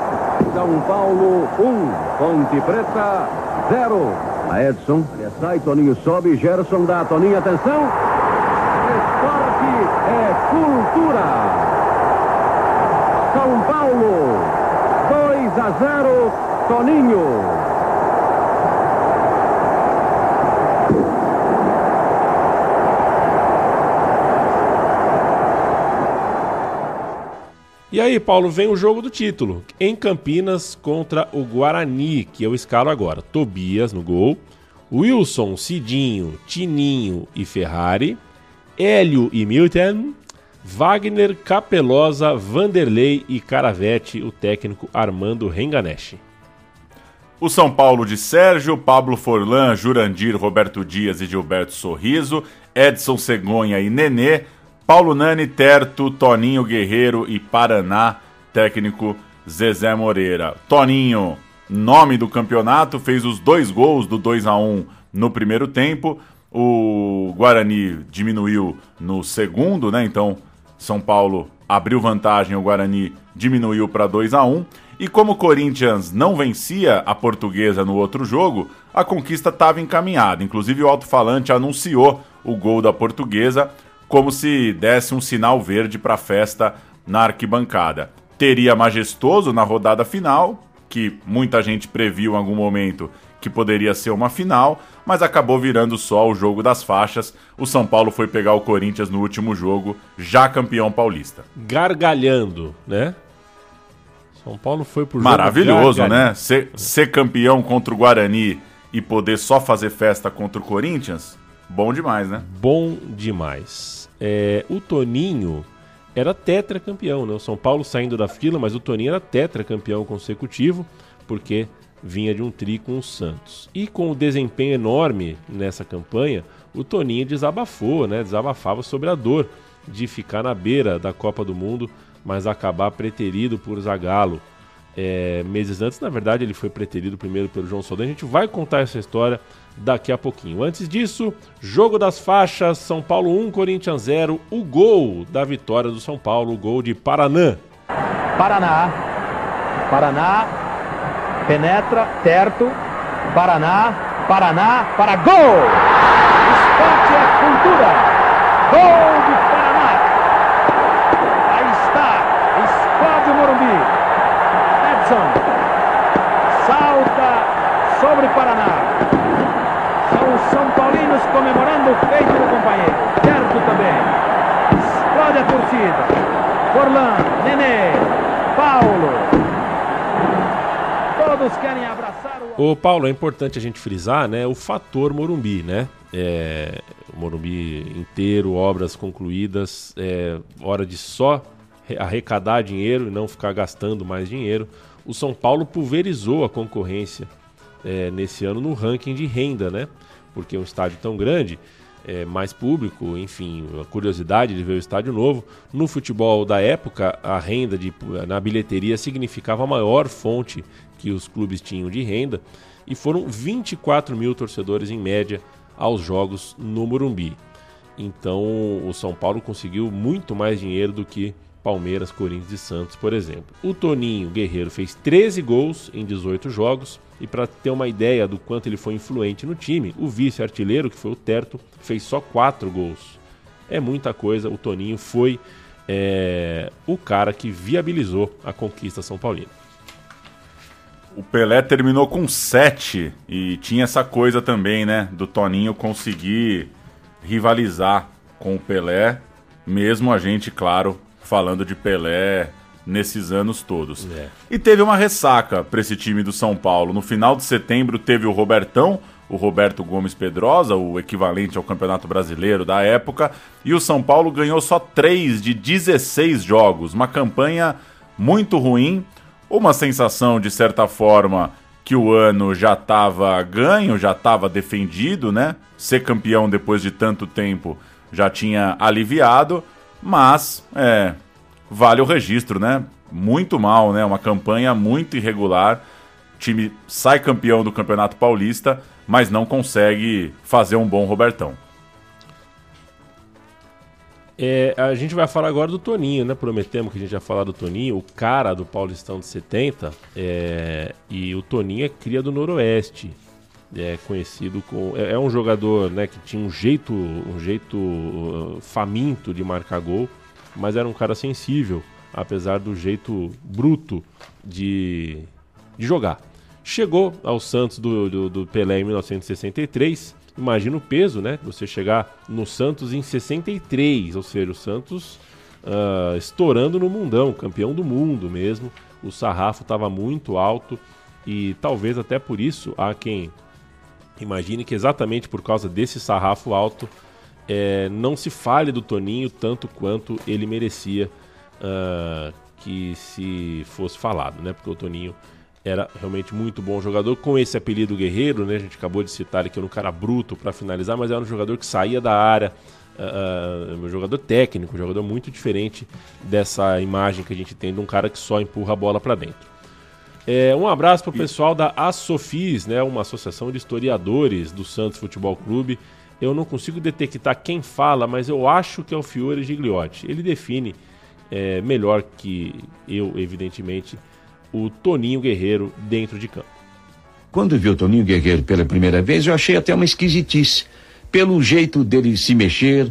São Paulo 1, um, Ponte Preta 0. A Edson, sai, Toninho sobe, Gerson dá Toninho, atenção. Esporte é cultura. São Paulo 2 a 0, Toninho. E aí, Paulo, vem o jogo do título. Em Campinas contra o Guarani, que eu escalo agora. Tobias no gol. Wilson, Cidinho, Tininho e Ferrari. Hélio e Milton. Wagner, Capelosa, Vanderlei e Caravete, o técnico Armando Renganesh. O São Paulo de Sérgio, Pablo Forlan, Jurandir, Roberto Dias e Gilberto Sorriso, Edson Cegonha e Nenê, Paulo Nani, Terto, Toninho Guerreiro e Paraná, técnico Zezé Moreira. Toninho, nome do campeonato, fez os dois gols do 2 a 1 no primeiro tempo. O Guarani diminuiu no segundo, né? Então, São Paulo abriu vantagem, o Guarani diminuiu para 2 a 1 e como o Corinthians não vencia a portuguesa no outro jogo, a conquista estava encaminhada. Inclusive o alto-falante anunciou o gol da portuguesa como se desse um sinal verde para a festa na arquibancada. Teria majestoso na rodada final, que muita gente previu em algum momento que poderia ser uma final, mas acabou virando só o jogo das faixas. O São Paulo foi pegar o Corinthians no último jogo, já campeão paulista. Gargalhando, né? São Paulo foi pro Maravilhoso, jogo né? Ser, ser campeão contra o Guarani e poder só fazer festa contra o Corinthians, bom demais, né? Bom demais. É, o Toninho era tetracampeão, né? O São Paulo saindo da fila, mas o Toninho era tetracampeão consecutivo, porque vinha de um tri com o Santos. E com o desempenho enorme nessa campanha, o Toninho desabafou, né? Desabafava sobre a dor de ficar na beira da Copa do Mundo, mas acabar preterido por Zagallo. É, meses antes, na verdade, ele foi preterido primeiro pelo João Soldano. A gente vai contar essa história daqui a pouquinho. Antes disso, jogo das faixas, São Paulo 1, Corinthians 0. O gol da vitória do São Paulo, o gol de Paraná. Paraná, Paraná, penetra, Terto, Paraná, Paraná, para gol! Esporte é cultura, gol de Paraná. Aí está, explode o Morumbi. Edson, salta sobre Paraná. São os São Paulinos comemorando o feito do companheiro. Terto também. Explode a torcida. Forlan, Nenê, Paulo, Todos querem abraçar o. Ô, Paulo, é importante a gente frisar, né? O fator Morumbi, né? É, o Morumbi inteiro, obras concluídas, é hora de só arrecadar dinheiro e não ficar gastando mais dinheiro. O São Paulo pulverizou a concorrência é, nesse ano no ranking de renda, né? Porque é um estádio tão grande, é, mais público, enfim, a curiosidade de ver o estádio novo. No futebol da época, a renda de, na bilheteria significava a maior fonte que os clubes tinham de renda e foram 24 mil torcedores em média aos jogos no Morumbi. Então o São Paulo conseguiu muito mais dinheiro do que Palmeiras, Corinthians e Santos, por exemplo. O Toninho Guerreiro fez 13 gols em 18 jogos e para ter uma ideia do quanto ele foi influente no time, o vice-artilheiro, que foi o Terto, fez só 4 gols. É muita coisa, o Toninho foi é, o cara que viabilizou a conquista São Paulina. O Pelé terminou com 7 e tinha essa coisa também, né? Do Toninho conseguir rivalizar com o Pelé, mesmo a gente, claro, falando de Pelé nesses anos todos. É. E teve uma ressaca para esse time do São Paulo. No final de setembro teve o Robertão, o Roberto Gomes Pedrosa, o equivalente ao Campeonato Brasileiro da época, e o São Paulo ganhou só 3 de 16 jogos, uma campanha muito ruim, uma sensação de certa forma que o ano já estava ganho, já estava defendido, né? Ser campeão depois de tanto tempo já tinha aliviado, mas é, vale o registro, né? Muito mal, né? Uma campanha muito irregular. O time sai campeão do Campeonato Paulista, mas não consegue fazer um bom Robertão. É, a gente vai falar agora do Toninho, né? Prometemos que a gente ia falar do Toninho, o cara do Paulistão de 70. É, e o Toninho é cria do Noroeste. É conhecido com. É, é um jogador né, que tinha um jeito, um jeito uh, faminto de marcar gol, mas era um cara sensível, apesar do jeito bruto de, de jogar. Chegou ao Santos do, do, do Pelé em 1963 Imagina o peso, né? Você chegar no Santos em 63, ou seja, o Santos uh, estourando no mundão, campeão do mundo mesmo. O sarrafo estava muito alto e talvez até por isso há quem imagine que exatamente por causa desse sarrafo alto é, não se fale do Toninho tanto quanto ele merecia uh, que se fosse falado, né? Porque o Toninho era realmente muito bom jogador, com esse apelido guerreiro, né? A gente acabou de citar que era um cara bruto para finalizar, mas era um jogador que saía da área, uh, um jogador técnico, um jogador muito diferente dessa imagem que a gente tem de um cara que só empurra a bola para dentro. É, um abraço para o pessoal da Assofis, né? Uma associação de historiadores do Santos Futebol Clube. Eu não consigo detectar quem fala, mas eu acho que é o Fiore Gigliotti. Ele define é, melhor que eu, evidentemente, o Toninho Guerreiro dentro de campo. Quando vi o Toninho Guerreiro pela primeira vez, eu achei até uma esquisitice. Pelo jeito dele se mexer,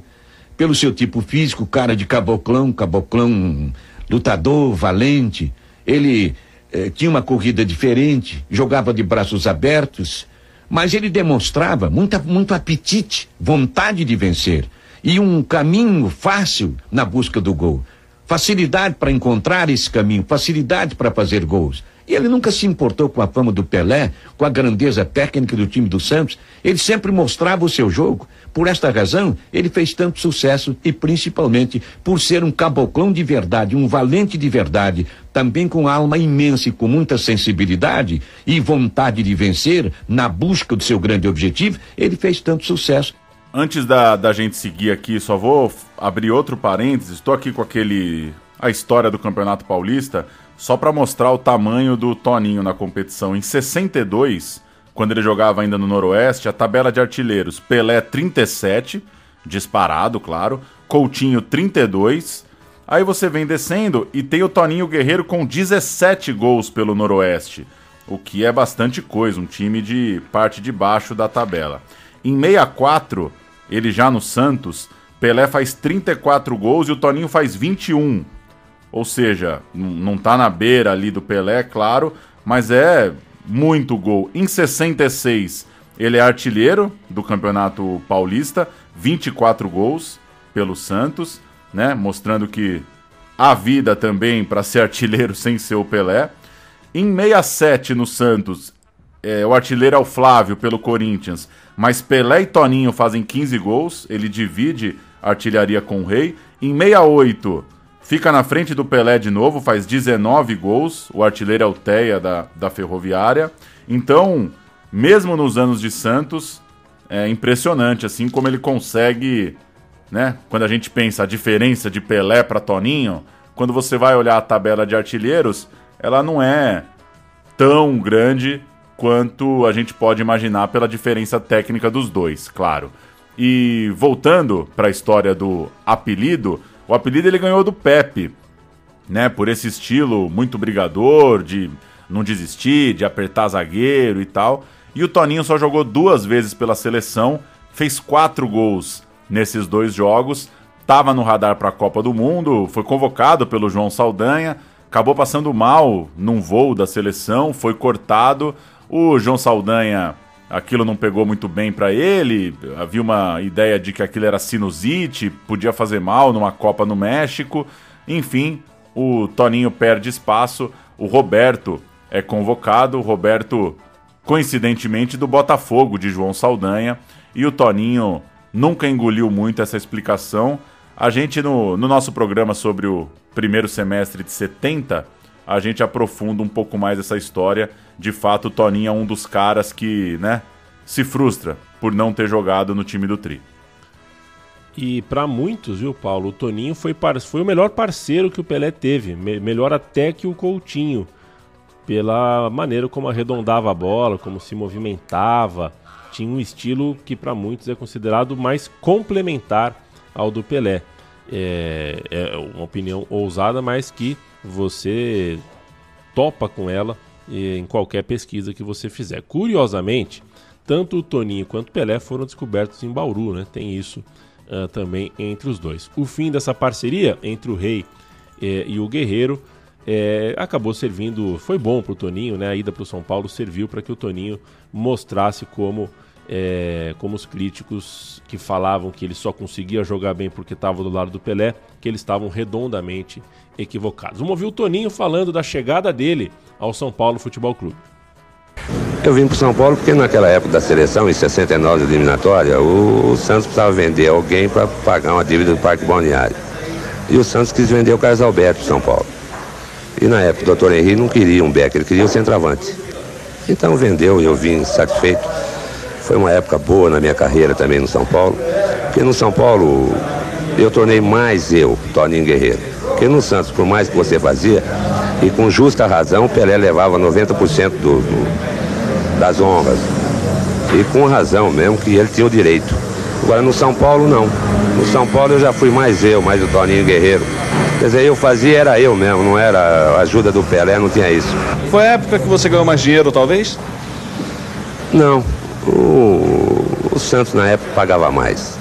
pelo seu tipo físico, cara de caboclão, caboclão lutador, valente. Ele eh, tinha uma corrida diferente, jogava de braços abertos, mas ele demonstrava muita, muito apetite, vontade de vencer e um caminho fácil na busca do gol facilidade para encontrar esse caminho, facilidade para fazer gols. E ele nunca se importou com a fama do Pelé, com a grandeza técnica do time do Santos. Ele sempre mostrava o seu jogo. Por esta razão, ele fez tanto sucesso e principalmente por ser um caboclão de verdade, um valente de verdade, também com alma imensa e com muita sensibilidade e vontade de vencer na busca do seu grande objetivo, ele fez tanto sucesso Antes da, da gente seguir aqui, só vou abrir outro parênteses. Estou aqui com aquele. a história do Campeonato Paulista, só para mostrar o tamanho do Toninho na competição. Em 62, quando ele jogava ainda no Noroeste, a tabela de artilheiros: Pelé 37, disparado, claro. Coutinho 32. Aí você vem descendo e tem o Toninho Guerreiro com 17 gols pelo Noroeste. O que é bastante coisa, um time de parte de baixo da tabela. Em 64, ele já no Santos, Pelé faz 34 gols e o Toninho faz 21. Ou seja, não tá na beira ali do Pelé, claro, mas é muito gol. Em 66, ele é artilheiro do Campeonato Paulista, 24 gols pelo Santos, né? Mostrando que há vida também para ser artilheiro sem ser o Pelé. Em 67 no Santos, é, o artilheiro é o Flávio pelo Corinthians, mas Pelé e Toninho fazem 15 gols, ele divide artilharia com o Rei. Em 68, fica na frente do Pelé de novo, faz 19 gols, o artilheiro é o Teia da, da Ferroviária. Então, mesmo nos anos de Santos, é impressionante assim como ele consegue, né? Quando a gente pensa a diferença de Pelé para Toninho, quando você vai olhar a tabela de artilheiros, ela não é tão grande quanto a gente pode imaginar pela diferença técnica dos dois, claro. E voltando para a história do apelido, o apelido ele ganhou do Pepe, né? Por esse estilo muito brigador, de não desistir, de apertar zagueiro e tal. E o Toninho só jogou duas vezes pela seleção, fez quatro gols nesses dois jogos, estava no radar para a Copa do Mundo, foi convocado pelo João Saldanha, acabou passando mal num voo da seleção, foi cortado o João Saldanha, aquilo não pegou muito bem para ele. Havia uma ideia de que aquilo era sinusite, podia fazer mal numa Copa no México. Enfim, o Toninho perde espaço. O Roberto é convocado. O Roberto coincidentemente do Botafogo de João Saldanha, e o Toninho nunca engoliu muito essa explicação. A gente, no, no nosso programa sobre o primeiro semestre de 70, a gente aprofunda um pouco mais essa história. De fato, o Toninho é um dos caras que, né, se frustra por não ter jogado no time do Tri. E para muitos, viu, Paulo, o Toninho foi, foi o melhor parceiro que o Pelé teve, me... melhor até que o Coutinho, pela maneira como arredondava a bola, como se movimentava, tinha um estilo que para muitos é considerado mais complementar ao do Pelé. É, é uma opinião ousada, mas que você topa com ela em qualquer pesquisa que você fizer. Curiosamente, tanto o Toninho quanto o Pelé foram descobertos em Bauru, né? Tem isso uh, também entre os dois. O fim dessa parceria entre o Rei eh, e o Guerreiro eh, acabou servindo, foi bom para o Toninho, né? A ida para o São Paulo serviu para que o Toninho mostrasse como é, como os críticos que falavam que ele só conseguia jogar bem porque estava do lado do Pelé, que eles estavam redondamente equivocados. Vamos ouvir o Toninho falando da chegada dele ao São Paulo Futebol Clube. Eu vim para São Paulo porque naquela época da seleção, em 69, eliminatória, o Santos precisava vender alguém para pagar uma dívida do Parque Balneário. E o Santos quis vender o Carlos Alberto para São Paulo. E na época o doutor Henrique não queria um Beck, ele queria o centroavante. Então vendeu e eu vim satisfeito. Foi uma época boa na minha carreira também no São Paulo. Porque no São Paulo eu tornei mais eu, Toninho Guerreiro. Porque no Santos, por mais que você fazia, e com justa razão, Pelé levava 90% do, do das honras. E com razão mesmo que ele tinha o direito. Agora no São Paulo não. No São Paulo eu já fui mais eu, mais o Toninho Guerreiro. Quer dizer, eu fazia era eu mesmo, não era a ajuda do Pelé, não tinha isso. Foi a época que você ganhou mais dinheiro, talvez? Não. O, o Santos na época pagava mais.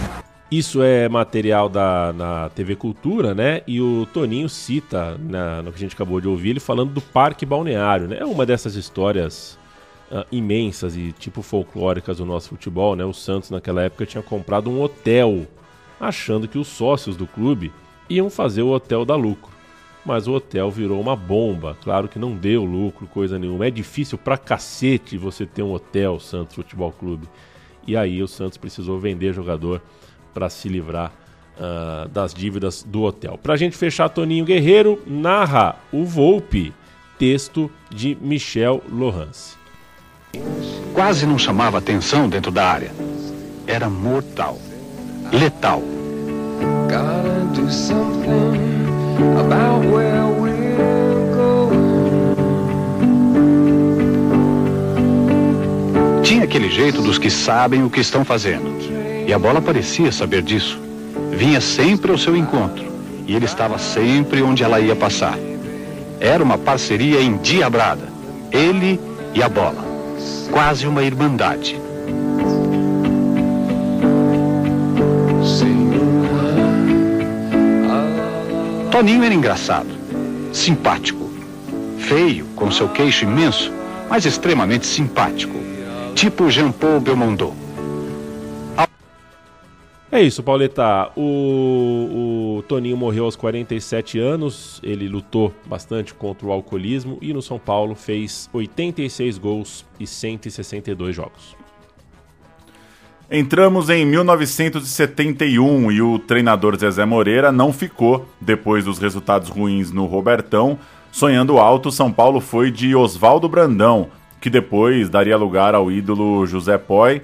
Isso é material da na TV Cultura, né? E o Toninho cita na, no que a gente acabou de ouvir ele falando do Parque Balneário, né? É uma dessas histórias uh, imensas e tipo folclóricas do nosso futebol, né? O Santos naquela época tinha comprado um hotel, achando que os sócios do clube iam fazer o hotel dar lucro. Mas o hotel virou uma bomba. Claro que não deu lucro, coisa nenhuma. É difícil pra cacete você ter um hotel, Santos Futebol Clube. E aí o Santos precisou vender jogador para se livrar uh, das dívidas do hotel. Pra gente fechar, Toninho Guerreiro narra o Volpe, texto de Michel Lohance. Quase não chamava atenção dentro da área. Era mortal, letal. Tinha aquele jeito dos que sabem o que estão fazendo. E a bola parecia saber disso. Vinha sempre ao seu encontro. E ele estava sempre onde ela ia passar. Era uma parceria endiabrada. Ele e a bola quase uma irmandade. Toninho era engraçado, simpático, feio, com seu queixo imenso, mas extremamente simpático, tipo Jean-Paul Belmondo. É isso, Pauleta. O, o, Toninho morreu aos 47 anos. Ele lutou bastante contra o alcoolismo e no São Paulo fez 86 gols e 162 jogos. Entramos em 1971 e o treinador Zezé Moreira não ficou depois dos resultados ruins no Robertão. Sonhando alto, São Paulo foi de Oswaldo Brandão, que depois daria lugar ao ídolo José Poi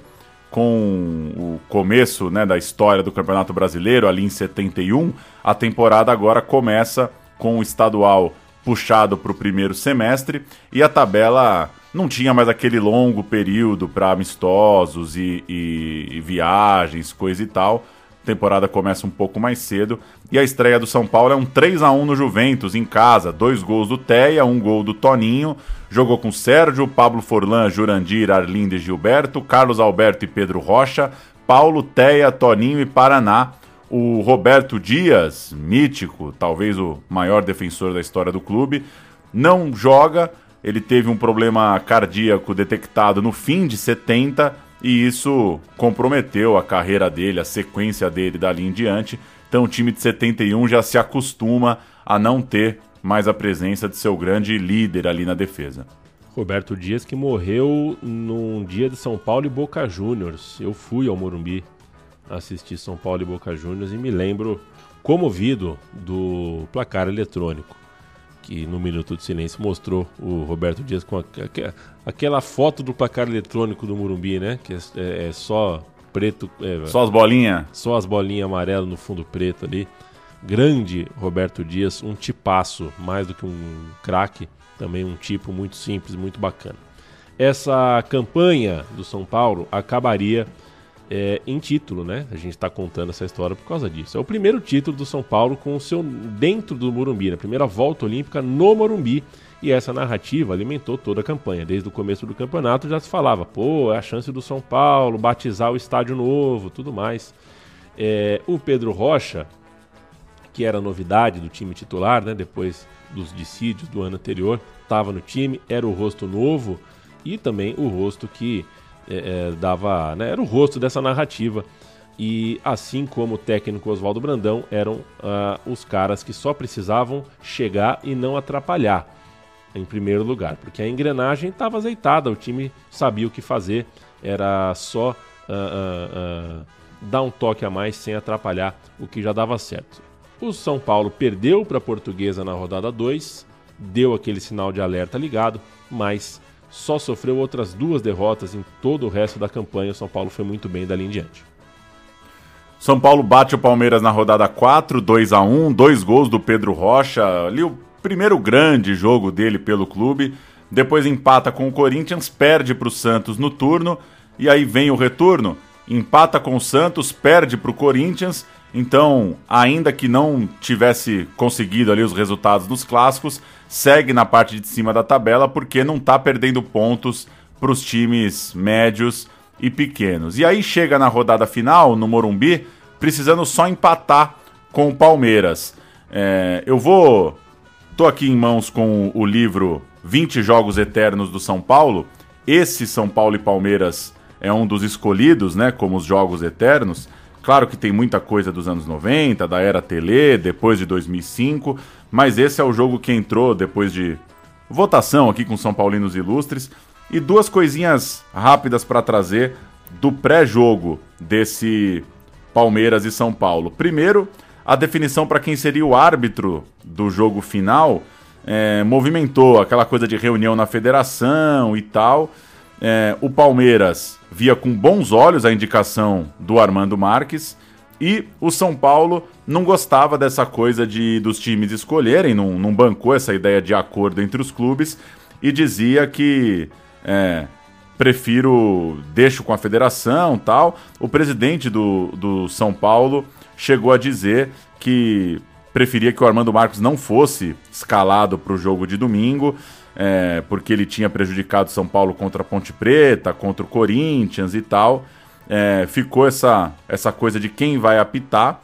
com o começo né, da história do Campeonato Brasileiro, ali em 71, a temporada agora começa com o estadual puxado para o primeiro semestre e a tabela não tinha mais aquele longo período para amistosos e, e, e viagens, coisa e tal temporada começa um pouco mais cedo. E a estreia do São Paulo é um 3 a 1 no Juventus, em casa. Dois gols do Teia, um gol do Toninho. Jogou com Sérgio, Pablo Forlan, Jurandir, Arlindo e Gilberto, Carlos Alberto e Pedro Rocha, Paulo, Teia, Toninho e Paraná. O Roberto Dias, mítico, talvez o maior defensor da história do clube, não joga. Ele teve um problema cardíaco detectado no fim de 70 e isso comprometeu a carreira dele, a sequência dele dali em diante. Então o time de 71 já se acostuma a não ter mais a presença de seu grande líder ali na defesa. Roberto Dias, que morreu num dia de São Paulo e Boca Juniors. Eu fui ao Morumbi assistir São Paulo e Boca Juniors e me lembro comovido do placar eletrônico, que no Minuto de Silêncio mostrou o Roberto Dias com a, a, aquela foto do placar eletrônico do Morumbi, né? Que é, é só preto. É, só as bolinhas? Só as bolinhas amarelas no fundo preto ali. Grande Roberto Dias, um tipaço, mais do que um craque, também um tipo muito simples, muito bacana. Essa campanha do São Paulo acabaria é, em título, né? A gente está contando essa história por causa disso. É o primeiro título do São Paulo com o seu dentro do Morumbi, na primeira volta olímpica no Morumbi. E essa narrativa alimentou toda a campanha. Desde o começo do campeonato já se falava, pô, é a chance do São Paulo batizar o estádio novo, tudo mais. É, o Pedro Rocha, que era novidade do time titular, né? Depois dos dissídios do ano anterior, estava no time, era o rosto novo e também o rosto que é, é, dava, né, era o rosto dessa narrativa. E assim como o técnico Oswaldo Brandão, eram uh, os caras que só precisavam chegar e não atrapalhar, em primeiro lugar, porque a engrenagem estava azeitada, o time sabia o que fazer, era só uh, uh, dar um toque a mais sem atrapalhar o que já dava certo. O São Paulo perdeu para a Portuguesa na rodada 2, deu aquele sinal de alerta ligado, mas só sofreu outras duas derrotas em todo o resto da campanha. O São Paulo foi muito bem dali em diante. São Paulo bate o Palmeiras na rodada 4, 2 a 1 dois gols do Pedro Rocha. Ali o primeiro grande jogo dele pelo clube. Depois empata com o Corinthians, perde para o Santos no turno. E aí vem o retorno, empata com o Santos, perde para o Corinthians. Então, ainda que não tivesse conseguido ali os resultados nos clássicos, segue na parte de cima da tabela porque não está perdendo pontos para os times médios e pequenos. E aí chega na rodada final, no Morumbi, precisando só empatar com o Palmeiras. É, eu vou. Tô aqui em mãos com o livro 20 Jogos Eternos do São Paulo. Esse São Paulo e Palmeiras é um dos escolhidos, né, como os Jogos Eternos. Claro que tem muita coisa dos anos 90, da era Tele, depois de 2005, mas esse é o jogo que entrou depois de votação aqui com São Paulinos Ilustres. E duas coisinhas rápidas para trazer do pré-jogo desse Palmeiras e São Paulo. Primeiro, a definição para quem seria o árbitro do jogo final é, movimentou aquela coisa de reunião na federação e tal. É, o Palmeiras via com bons olhos a indicação do Armando Marques e o São Paulo não gostava dessa coisa de dos times escolherem, não, não bancou essa ideia de acordo entre os clubes e dizia que é, prefiro deixo com a federação tal. O presidente do, do São Paulo chegou a dizer que preferia que o Armando Marques não fosse escalado para o jogo de domingo é, porque ele tinha prejudicado São Paulo contra a Ponte Preta, contra o Corinthians e tal. É, ficou essa, essa coisa de quem vai apitar.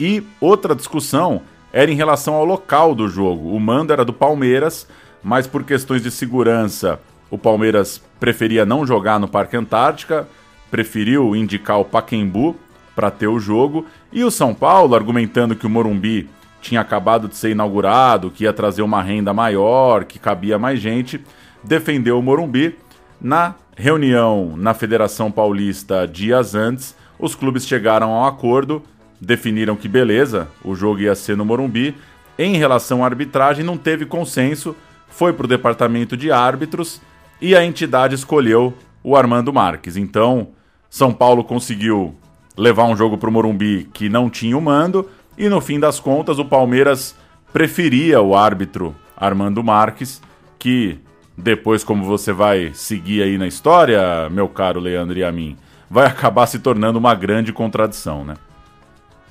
E outra discussão era em relação ao local do jogo. O mando era do Palmeiras, mas por questões de segurança, o Palmeiras preferia não jogar no Parque Antártica, preferiu indicar o Paquembu para ter o jogo. E o São Paulo, argumentando que o Morumbi tinha acabado de ser inaugurado, que ia trazer uma renda maior, que cabia mais gente, defendeu o Morumbi. Na reunião na Federação Paulista dias antes, os clubes chegaram ao acordo, definiram que beleza, o jogo ia ser no Morumbi. Em relação à arbitragem, não teve consenso, foi para o departamento de árbitros e a entidade escolheu o Armando Marques. Então, São Paulo conseguiu levar um jogo para o Morumbi que não tinha o mando e no fim das contas, o Palmeiras preferia o árbitro Armando Marques, que depois, como você vai seguir aí na história, meu caro Leandro e a mim, vai acabar se tornando uma grande contradição, né?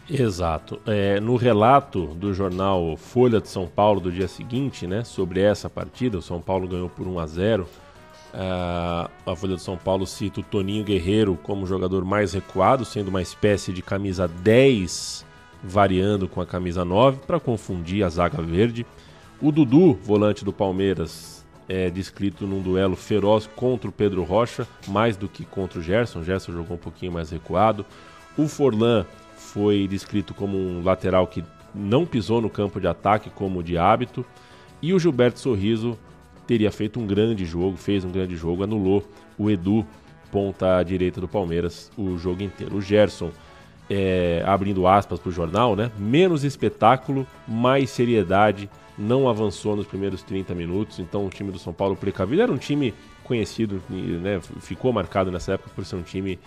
Exato. É, no relato do jornal Folha de São Paulo do dia seguinte, né, sobre essa partida, o São Paulo ganhou por 1 a 0. Uh, a Folha de São Paulo cita o Toninho Guerreiro como jogador mais recuado, sendo uma espécie de camisa 10 variando com a camisa 9 para confundir a zaga verde. O Dudu, volante do Palmeiras, é descrito num duelo feroz contra o Pedro Rocha, mais do que contra o Gerson. O Gerson jogou um pouquinho mais recuado. O Forlan foi descrito como um lateral que não pisou no campo de ataque como de hábito. E o Gilberto Sorriso teria feito um grande jogo, fez um grande jogo, anulou o Edu, ponta direita do Palmeiras, o jogo inteiro. O Gerson, é, abrindo aspas para o jornal, né? Menos espetáculo, mais seriedade, não avançou nos primeiros 30 minutos, então o time do São Paulo precavido era um time conhecido, né? ficou marcado nessa época por ser um time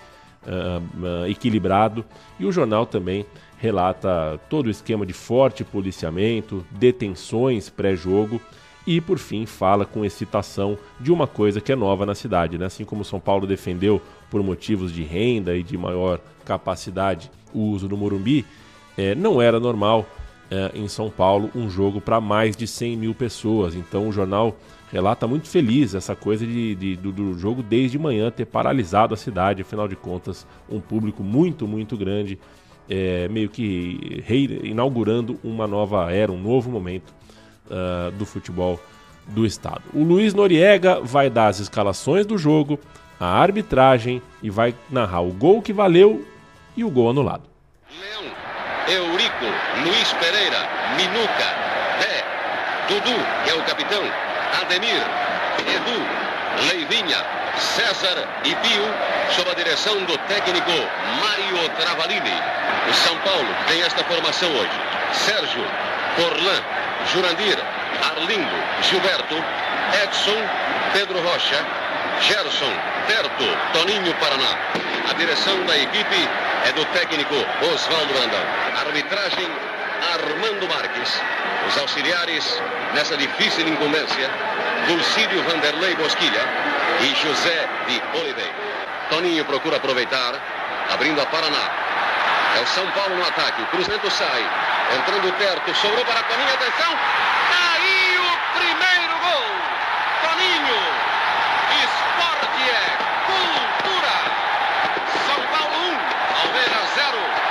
uh, uh, equilibrado, e o jornal também relata todo o esquema de forte policiamento, detenções pré-jogo e, por fim, fala com excitação de uma coisa que é nova na cidade. Né? Assim como São Paulo defendeu por motivos de renda e de maior capacidade o uso do Morumbi, é, não era normal é, em São Paulo um jogo para mais de 100 mil pessoas. Então o jornal relata muito feliz essa coisa de, de do, do, jogo desde manhã ter paralisado a cidade. Afinal de contas, um público muito, muito grande é, meio que inaugurando uma nova era, um novo momento uh, do futebol do estado. O Luiz Noriega vai dar as escalações do jogo, a arbitragem e vai narrar o gol que valeu e o gol anulado. Leão, Eurico, Luiz Pereira, Minuca, Té, Dudu, que é o capitão, Ademir, Edu, Leivinha, César e Pio, sob a direção do técnico Mário Travalini. O São Paulo tem esta formação hoje. Sérgio, Forlan, Jurandir, Arlindo, Gilberto, Edson, Pedro Rocha, Gerson, Terto, Toninho Paraná. A direção da equipe é do técnico Oswaldo Brandão. Arbitragem Armando Marques. Os auxiliares nessa difícil incumbência, Dulcídio Vanderlei Bosquilha e José de Oliveira. Toninho procura aproveitar, abrindo a Paraná. É o São Paulo no ataque, o cruzamento sai. Entrando o Terto, sobrou para Toninho, atenção! Aí o primeiro gol! Toninho! Esporte é cultura! São Paulo 1, Palmeiras 0.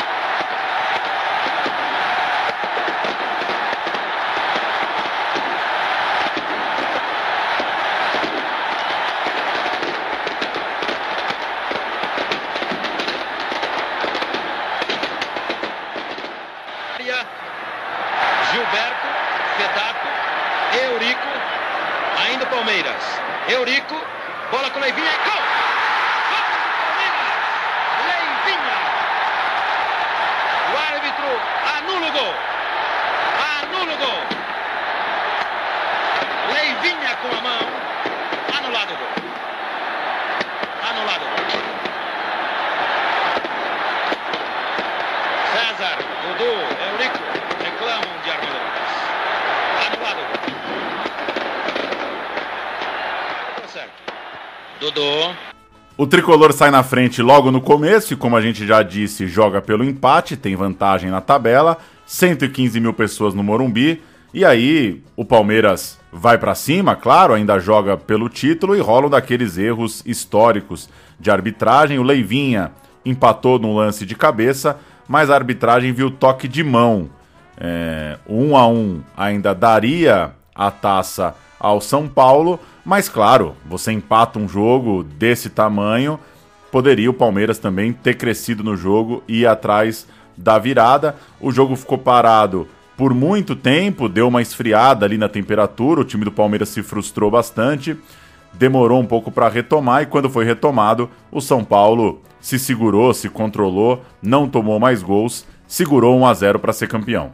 Gilberto, Fedato, Eurico, ainda o Palmeiras. Eurico, bola com Leivinha e gol! Gol do Palmeiras! Leivinha! O árbitro anula o gol! Anula o gol! Leivinha com a mão, anulado o gol. Anulado o gol. César, Dudu, Eurico reclamam de Armando Marques. Anulado o gol. Tá certo. Dudu. O tricolor sai na frente logo no começo e, como a gente já disse, joga pelo empate, tem vantagem na tabela. 115 mil pessoas no Morumbi. E aí o Palmeiras vai para cima, claro, ainda joga pelo título e rolam daqueles erros históricos de arbitragem. O Leivinha empatou no lance de cabeça, mas a arbitragem viu toque de mão. É, um a um ainda daria a taça ao São Paulo, mas claro, você empata um jogo desse tamanho, poderia o Palmeiras também ter crescido no jogo e ir atrás da virada. O jogo ficou parado por muito tempo, deu uma esfriada ali na temperatura, o time do Palmeiras se frustrou bastante, demorou um pouco para retomar e quando foi retomado, o São Paulo se segurou, se controlou, não tomou mais gols, segurou 1 a 0 para ser campeão.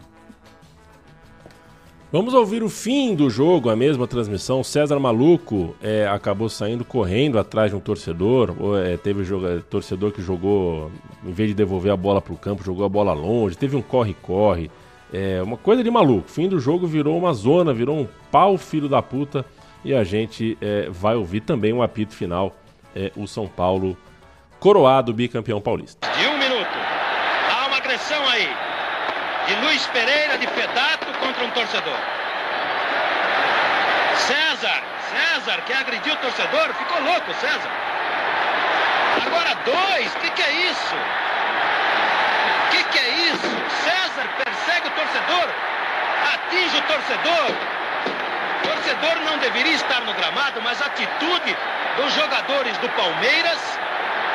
Vamos ouvir o fim do jogo, a mesma transmissão. César Maluco é, acabou saindo correndo atrás de um torcedor. É, teve joga, torcedor que jogou, em vez de devolver a bola para o campo, jogou a bola longe. Teve um corre-corre. É uma coisa de maluco. Fim do jogo virou uma zona, virou um pau filho da puta. E a gente é, vai ouvir também um apito final. É, o São Paulo coroado bicampeão paulista. De um minuto. Há uma agressão aí. De Luiz Pereira, de Fedato contra um torcedor. César, César, que agrediu o torcedor, ficou louco, César. Agora dois, o que, que é isso? O que, que é isso? César persegue o torcedor, atinge o torcedor. O torcedor não deveria estar no gramado, mas a atitude dos jogadores do Palmeiras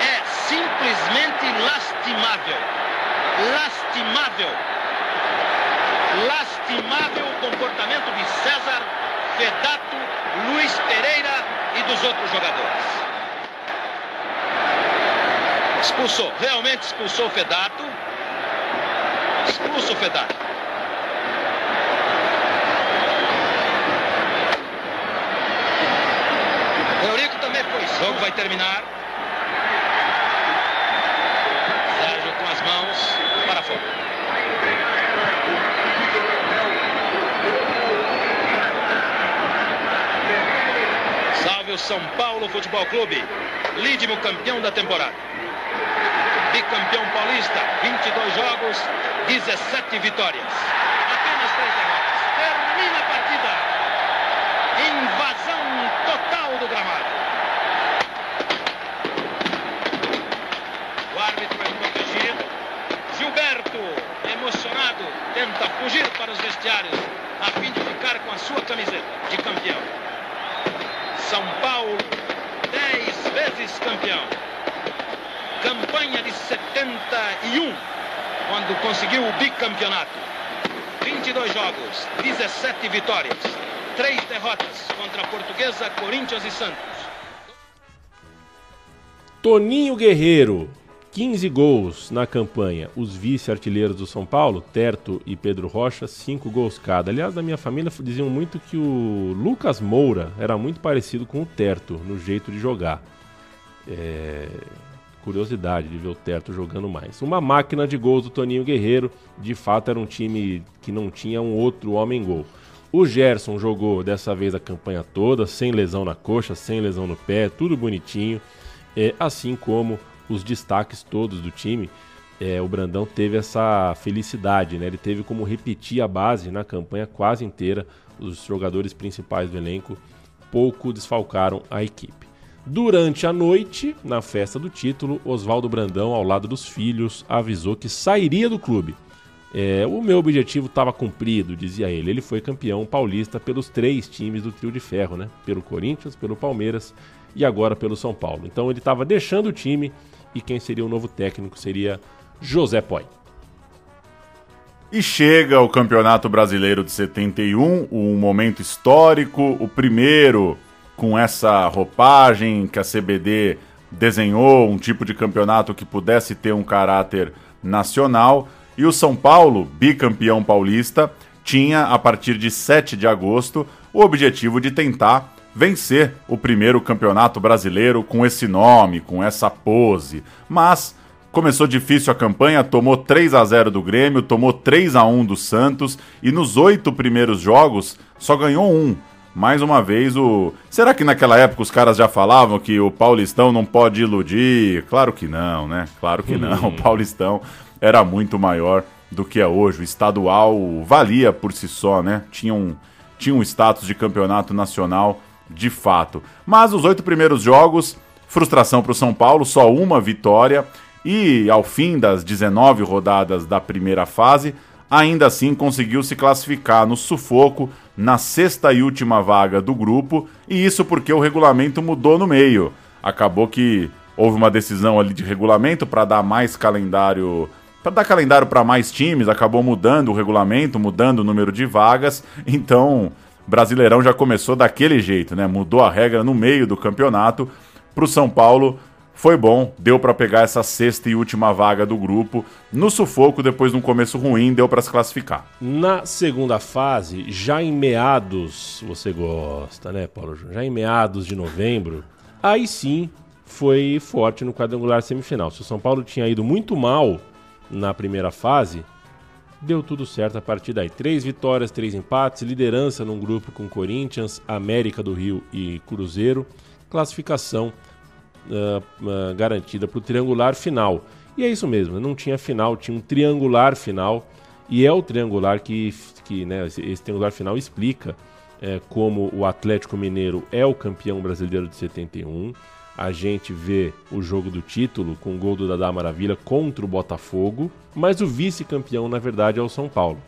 é simplesmente lastimável. Lastimável. Lastimável comportamento de César, Fedato Luiz Pereira e dos outros jogadores. Expulsou, realmente expulsou o Fedato. Expulso o Fedato. Eurico também foi. O jogo vai terminar. Sérgio com as mãos para fora. Salve o São Paulo Futebol Clube, lídimo campeão da temporada. Bicampeão paulista, 22 jogos, 17 vitórias. Apenas três derrotas. Termina a partida. Invasão total do gramado. O árbitro é protegido. Gilberto, emocionado, tenta fugir para os vestiários a fim de ficar com a sua camiseta de campeão. São Paulo, 10 vezes campeão. Campanha de 71, quando conseguiu o bicampeonato. 22 jogos, 17 vitórias, 3 derrotas contra a Portuguesa, Corinthians e Santos. Toninho Guerreiro, 15 gols na campanha. Os vice-artilheiros do São Paulo, Terto e Pedro Rocha, 5 gols cada. Aliás, da minha família diziam muito que o Lucas Moura era muito parecido com o Terto no jeito de jogar. É... Curiosidade de ver o Terto jogando mais. Uma máquina de gols do Toninho Guerreiro. De fato, era um time que não tinha um outro homem-gol. O Gerson jogou dessa vez a campanha toda, sem lesão na coxa, sem lesão no pé, tudo bonitinho. É, assim como os destaques todos do time. É, o Brandão teve essa felicidade, né? Ele teve como repetir a base na campanha quase inteira. Os jogadores principais do elenco pouco desfalcaram a equipe. Durante a noite, na festa do título, Oswaldo Brandão, ao lado dos filhos, avisou que sairia do clube. É, o meu objetivo estava cumprido, dizia ele. Ele foi campeão paulista pelos três times do trio de ferro, né? Pelo Corinthians, pelo Palmeiras e agora pelo São Paulo. Então ele estava deixando o time e quem seria o novo técnico seria José Poi. E chega o Campeonato Brasileiro de 71, um momento histórico, o primeiro com essa roupagem que a CBD desenhou, um tipo de campeonato que pudesse ter um caráter nacional. E o São Paulo, bicampeão paulista, tinha, a partir de 7 de agosto, o objetivo de tentar vencer o primeiro campeonato brasileiro com esse nome, com essa pose. Mas começou difícil a campanha, tomou 3 a 0 do Grêmio, tomou 3 a 1 do Santos e nos oito primeiros jogos só ganhou um. Mais uma vez o. Será que naquela época os caras já falavam que o Paulistão não pode iludir? Claro que não, né? Claro que não. O Paulistão era muito maior do que é hoje. O estadual valia por si só, né? Tinha um, tinha um status de campeonato nacional de fato. Mas os oito primeiros jogos, frustração para o São Paulo, só uma vitória. E ao fim das 19 rodadas da primeira fase, ainda assim conseguiu se classificar no sufoco na sexta e última vaga do grupo, e isso porque o regulamento mudou no meio. Acabou que houve uma decisão ali de regulamento para dar mais calendário, para dar calendário para mais times, acabou mudando o regulamento, mudando o número de vagas, então Brasileirão já começou daquele jeito, né? Mudou a regra no meio do campeonato. Para o São Paulo foi bom, deu para pegar essa sexta e última vaga do grupo. No sufoco, depois de um começo ruim, deu para se classificar. Na segunda fase, já em meados, você gosta, né, Paulo? Já em meados de novembro, aí sim foi forte no quadrangular semifinal. Se o São Paulo tinha ido muito mal na primeira fase, deu tudo certo a partir daí. Três vitórias, três empates, liderança num grupo com Corinthians, América do Rio e Cruzeiro, classificação uh, uh, garantida para o triangular final. E é isso mesmo, não tinha final, tinha um triangular final, e é o triangular que, que né, esse, triangular final explica é, como o Atlético Mineiro é o campeão brasileiro de 71. A gente vê o jogo do título com o gol do Dadá Maravilha contra o Botafogo, mas o vice-campeão, na verdade, é o São Paulo.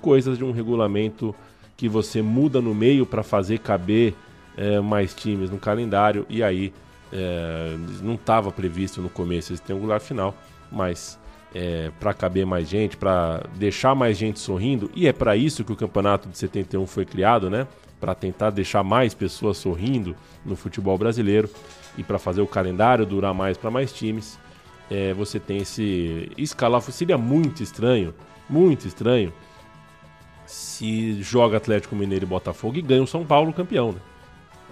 Coisas de um regulamento que você muda no meio para fazer caber é, mais times no calendário, e aí é, não estava previsto no começo esse triangular final, mas é, para caber mais gente, para deixar mais gente sorrindo, e é para isso que o campeonato de 71 foi criado, né? Para tentar deixar mais pessoas sorrindo no futebol brasileiro e para fazer o calendário durar mais para mais times, é, você tem esse escalar. Seria muito estranho, muito estranho, se joga Atlético Mineiro e Botafogo e ganha o São Paulo campeão. Né?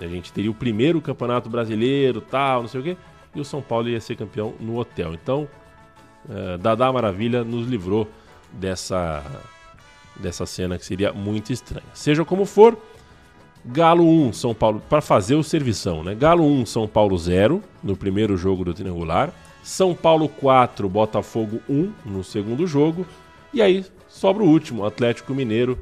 A gente teria o primeiro campeonato brasileiro, tal, não sei o quê, e o São Paulo ia ser campeão no hotel. Então, é, Dadá Maravilha nos livrou dessa, dessa cena que seria muito estranha. Seja como for, Galo 1, São Paulo, para fazer o servição, né? Galo 1, São Paulo 0 no primeiro jogo do triangular. São Paulo 4, Botafogo 1 no segundo jogo. E aí sobra o último, Atlético Mineiro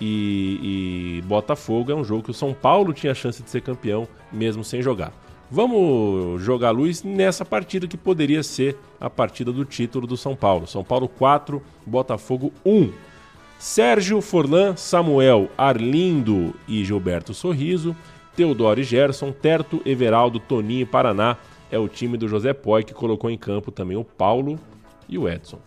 e, e Botafogo. É um jogo que o São Paulo tinha chance de ser campeão, mesmo sem jogar. Vamos jogar luz nessa partida que poderia ser a partida do título do São Paulo. São Paulo 4, Botafogo 1. Sérgio, Forlan, Samuel, Arlindo e Gilberto Sorriso, Teodoro e Gerson, Terto, Everaldo, Toninho e Paraná. É o time do José Poi que colocou em campo também o Paulo e o Edson.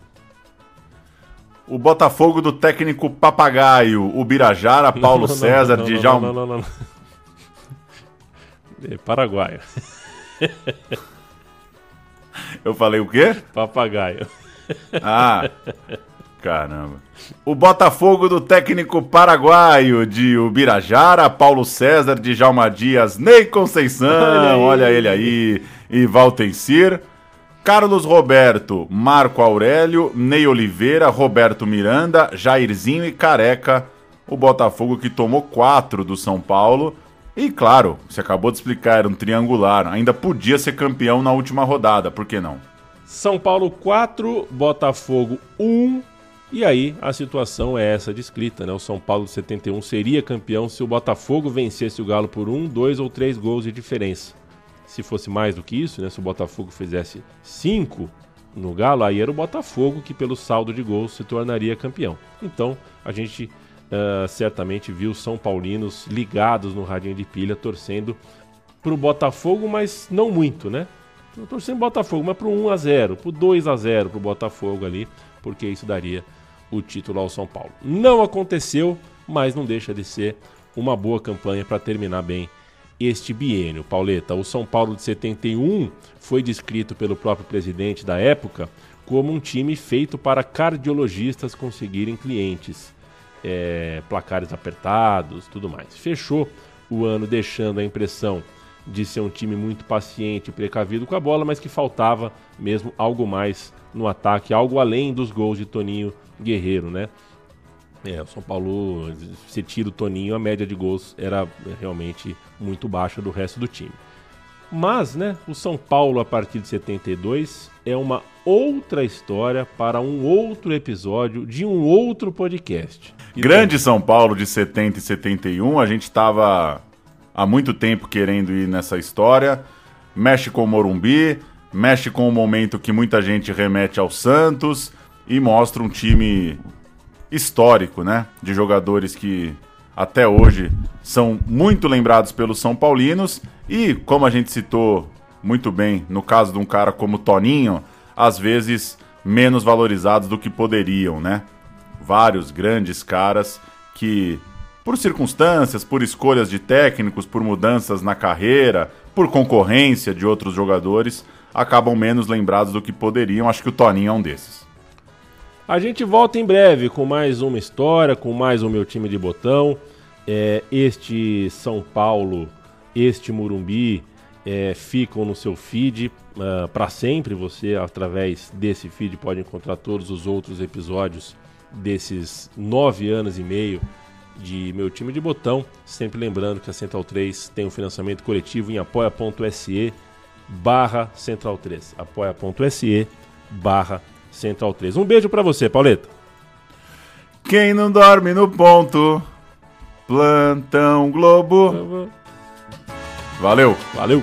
O Botafogo do técnico Papagaio, o Birajara, Paulo não, César, não, não, Djalma. Não, não, não, não. É Paraguaio. Eu falei o quê? Papagaio. Ah, Caramba. O Botafogo do técnico paraguaio de Ubirajara, Paulo César, de Jalma Dias, Ney Conceição, olha, ele aí, e Valtencir. Carlos Roberto, Marco Aurélio, Ney Oliveira, Roberto Miranda, Jairzinho e Careca. O Botafogo que tomou quatro do São Paulo. E claro, você acabou de explicar, era um triangular. Ainda podia ser campeão na última rodada, por que não? São Paulo 4, Botafogo 1, e aí a situação é essa descrita, né? O São Paulo de 71 seria campeão se o Botafogo vencesse o Galo por um, dois ou três gols de diferença. Se fosse mais do que isso, né? Se o Botafogo fizesse cinco no Galo, aí era o Botafogo que pelo saldo de gols se tornaria campeão. Então a gente uh, certamente viu São Paulinos ligados no radinho de pilha torcendo pro Botafogo, mas não muito, né? Torcendo Botafogo, mas pro 1 a 0, pro 2 a 0 pro Botafogo ali, porque isso daria o título ao São Paulo. Não aconteceu, mas não deixa de ser uma boa campanha para terminar bem este biênio. Pauleta, o São Paulo de 71 foi descrito pelo próprio presidente da época como um time feito para cardiologistas conseguirem clientes, é, placares apertados, tudo mais. Fechou o ano deixando a impressão de ser um time muito paciente e precavido com a bola, mas que faltava mesmo algo mais no ataque, algo além dos gols de Toninho Guerreiro, né? É, o São Paulo, se tira o Toninho, a média de gols era realmente muito baixa do resto do time. Mas, né, o São Paulo a partir de 72 é uma outra história para um outro episódio de um outro podcast. Grande São Paulo de 70 e 71, a gente estava há muito tempo querendo ir nessa história. Mexe com o Morumbi, mexe com o momento que muita gente remete ao Santos e mostra um time histórico, né? De jogadores que até hoje são muito lembrados pelos São Paulinos e, como a gente citou muito bem, no caso de um cara como Toninho, às vezes menos valorizados do que poderiam, né? Vários grandes caras que, por circunstâncias, por escolhas de técnicos, por mudanças na carreira, por concorrência de outros jogadores, acabam menos lembrados do que poderiam. Acho que o Toninho é um desses. A gente volta em breve com mais uma história, com mais o meu time de botão. É, este São Paulo, este Murumbi é, ficam no seu feed uh, para sempre. Você, através desse feed, pode encontrar todos os outros episódios desses nove anos e meio de meu time de botão. Sempre lembrando que a Central 3 tem um financiamento coletivo em apoia.se barra Central 3. apoia.se barra Central 3. Um beijo para você, Pauleta. Quem não dorme no ponto, plantão Globo. Valeu. Valeu.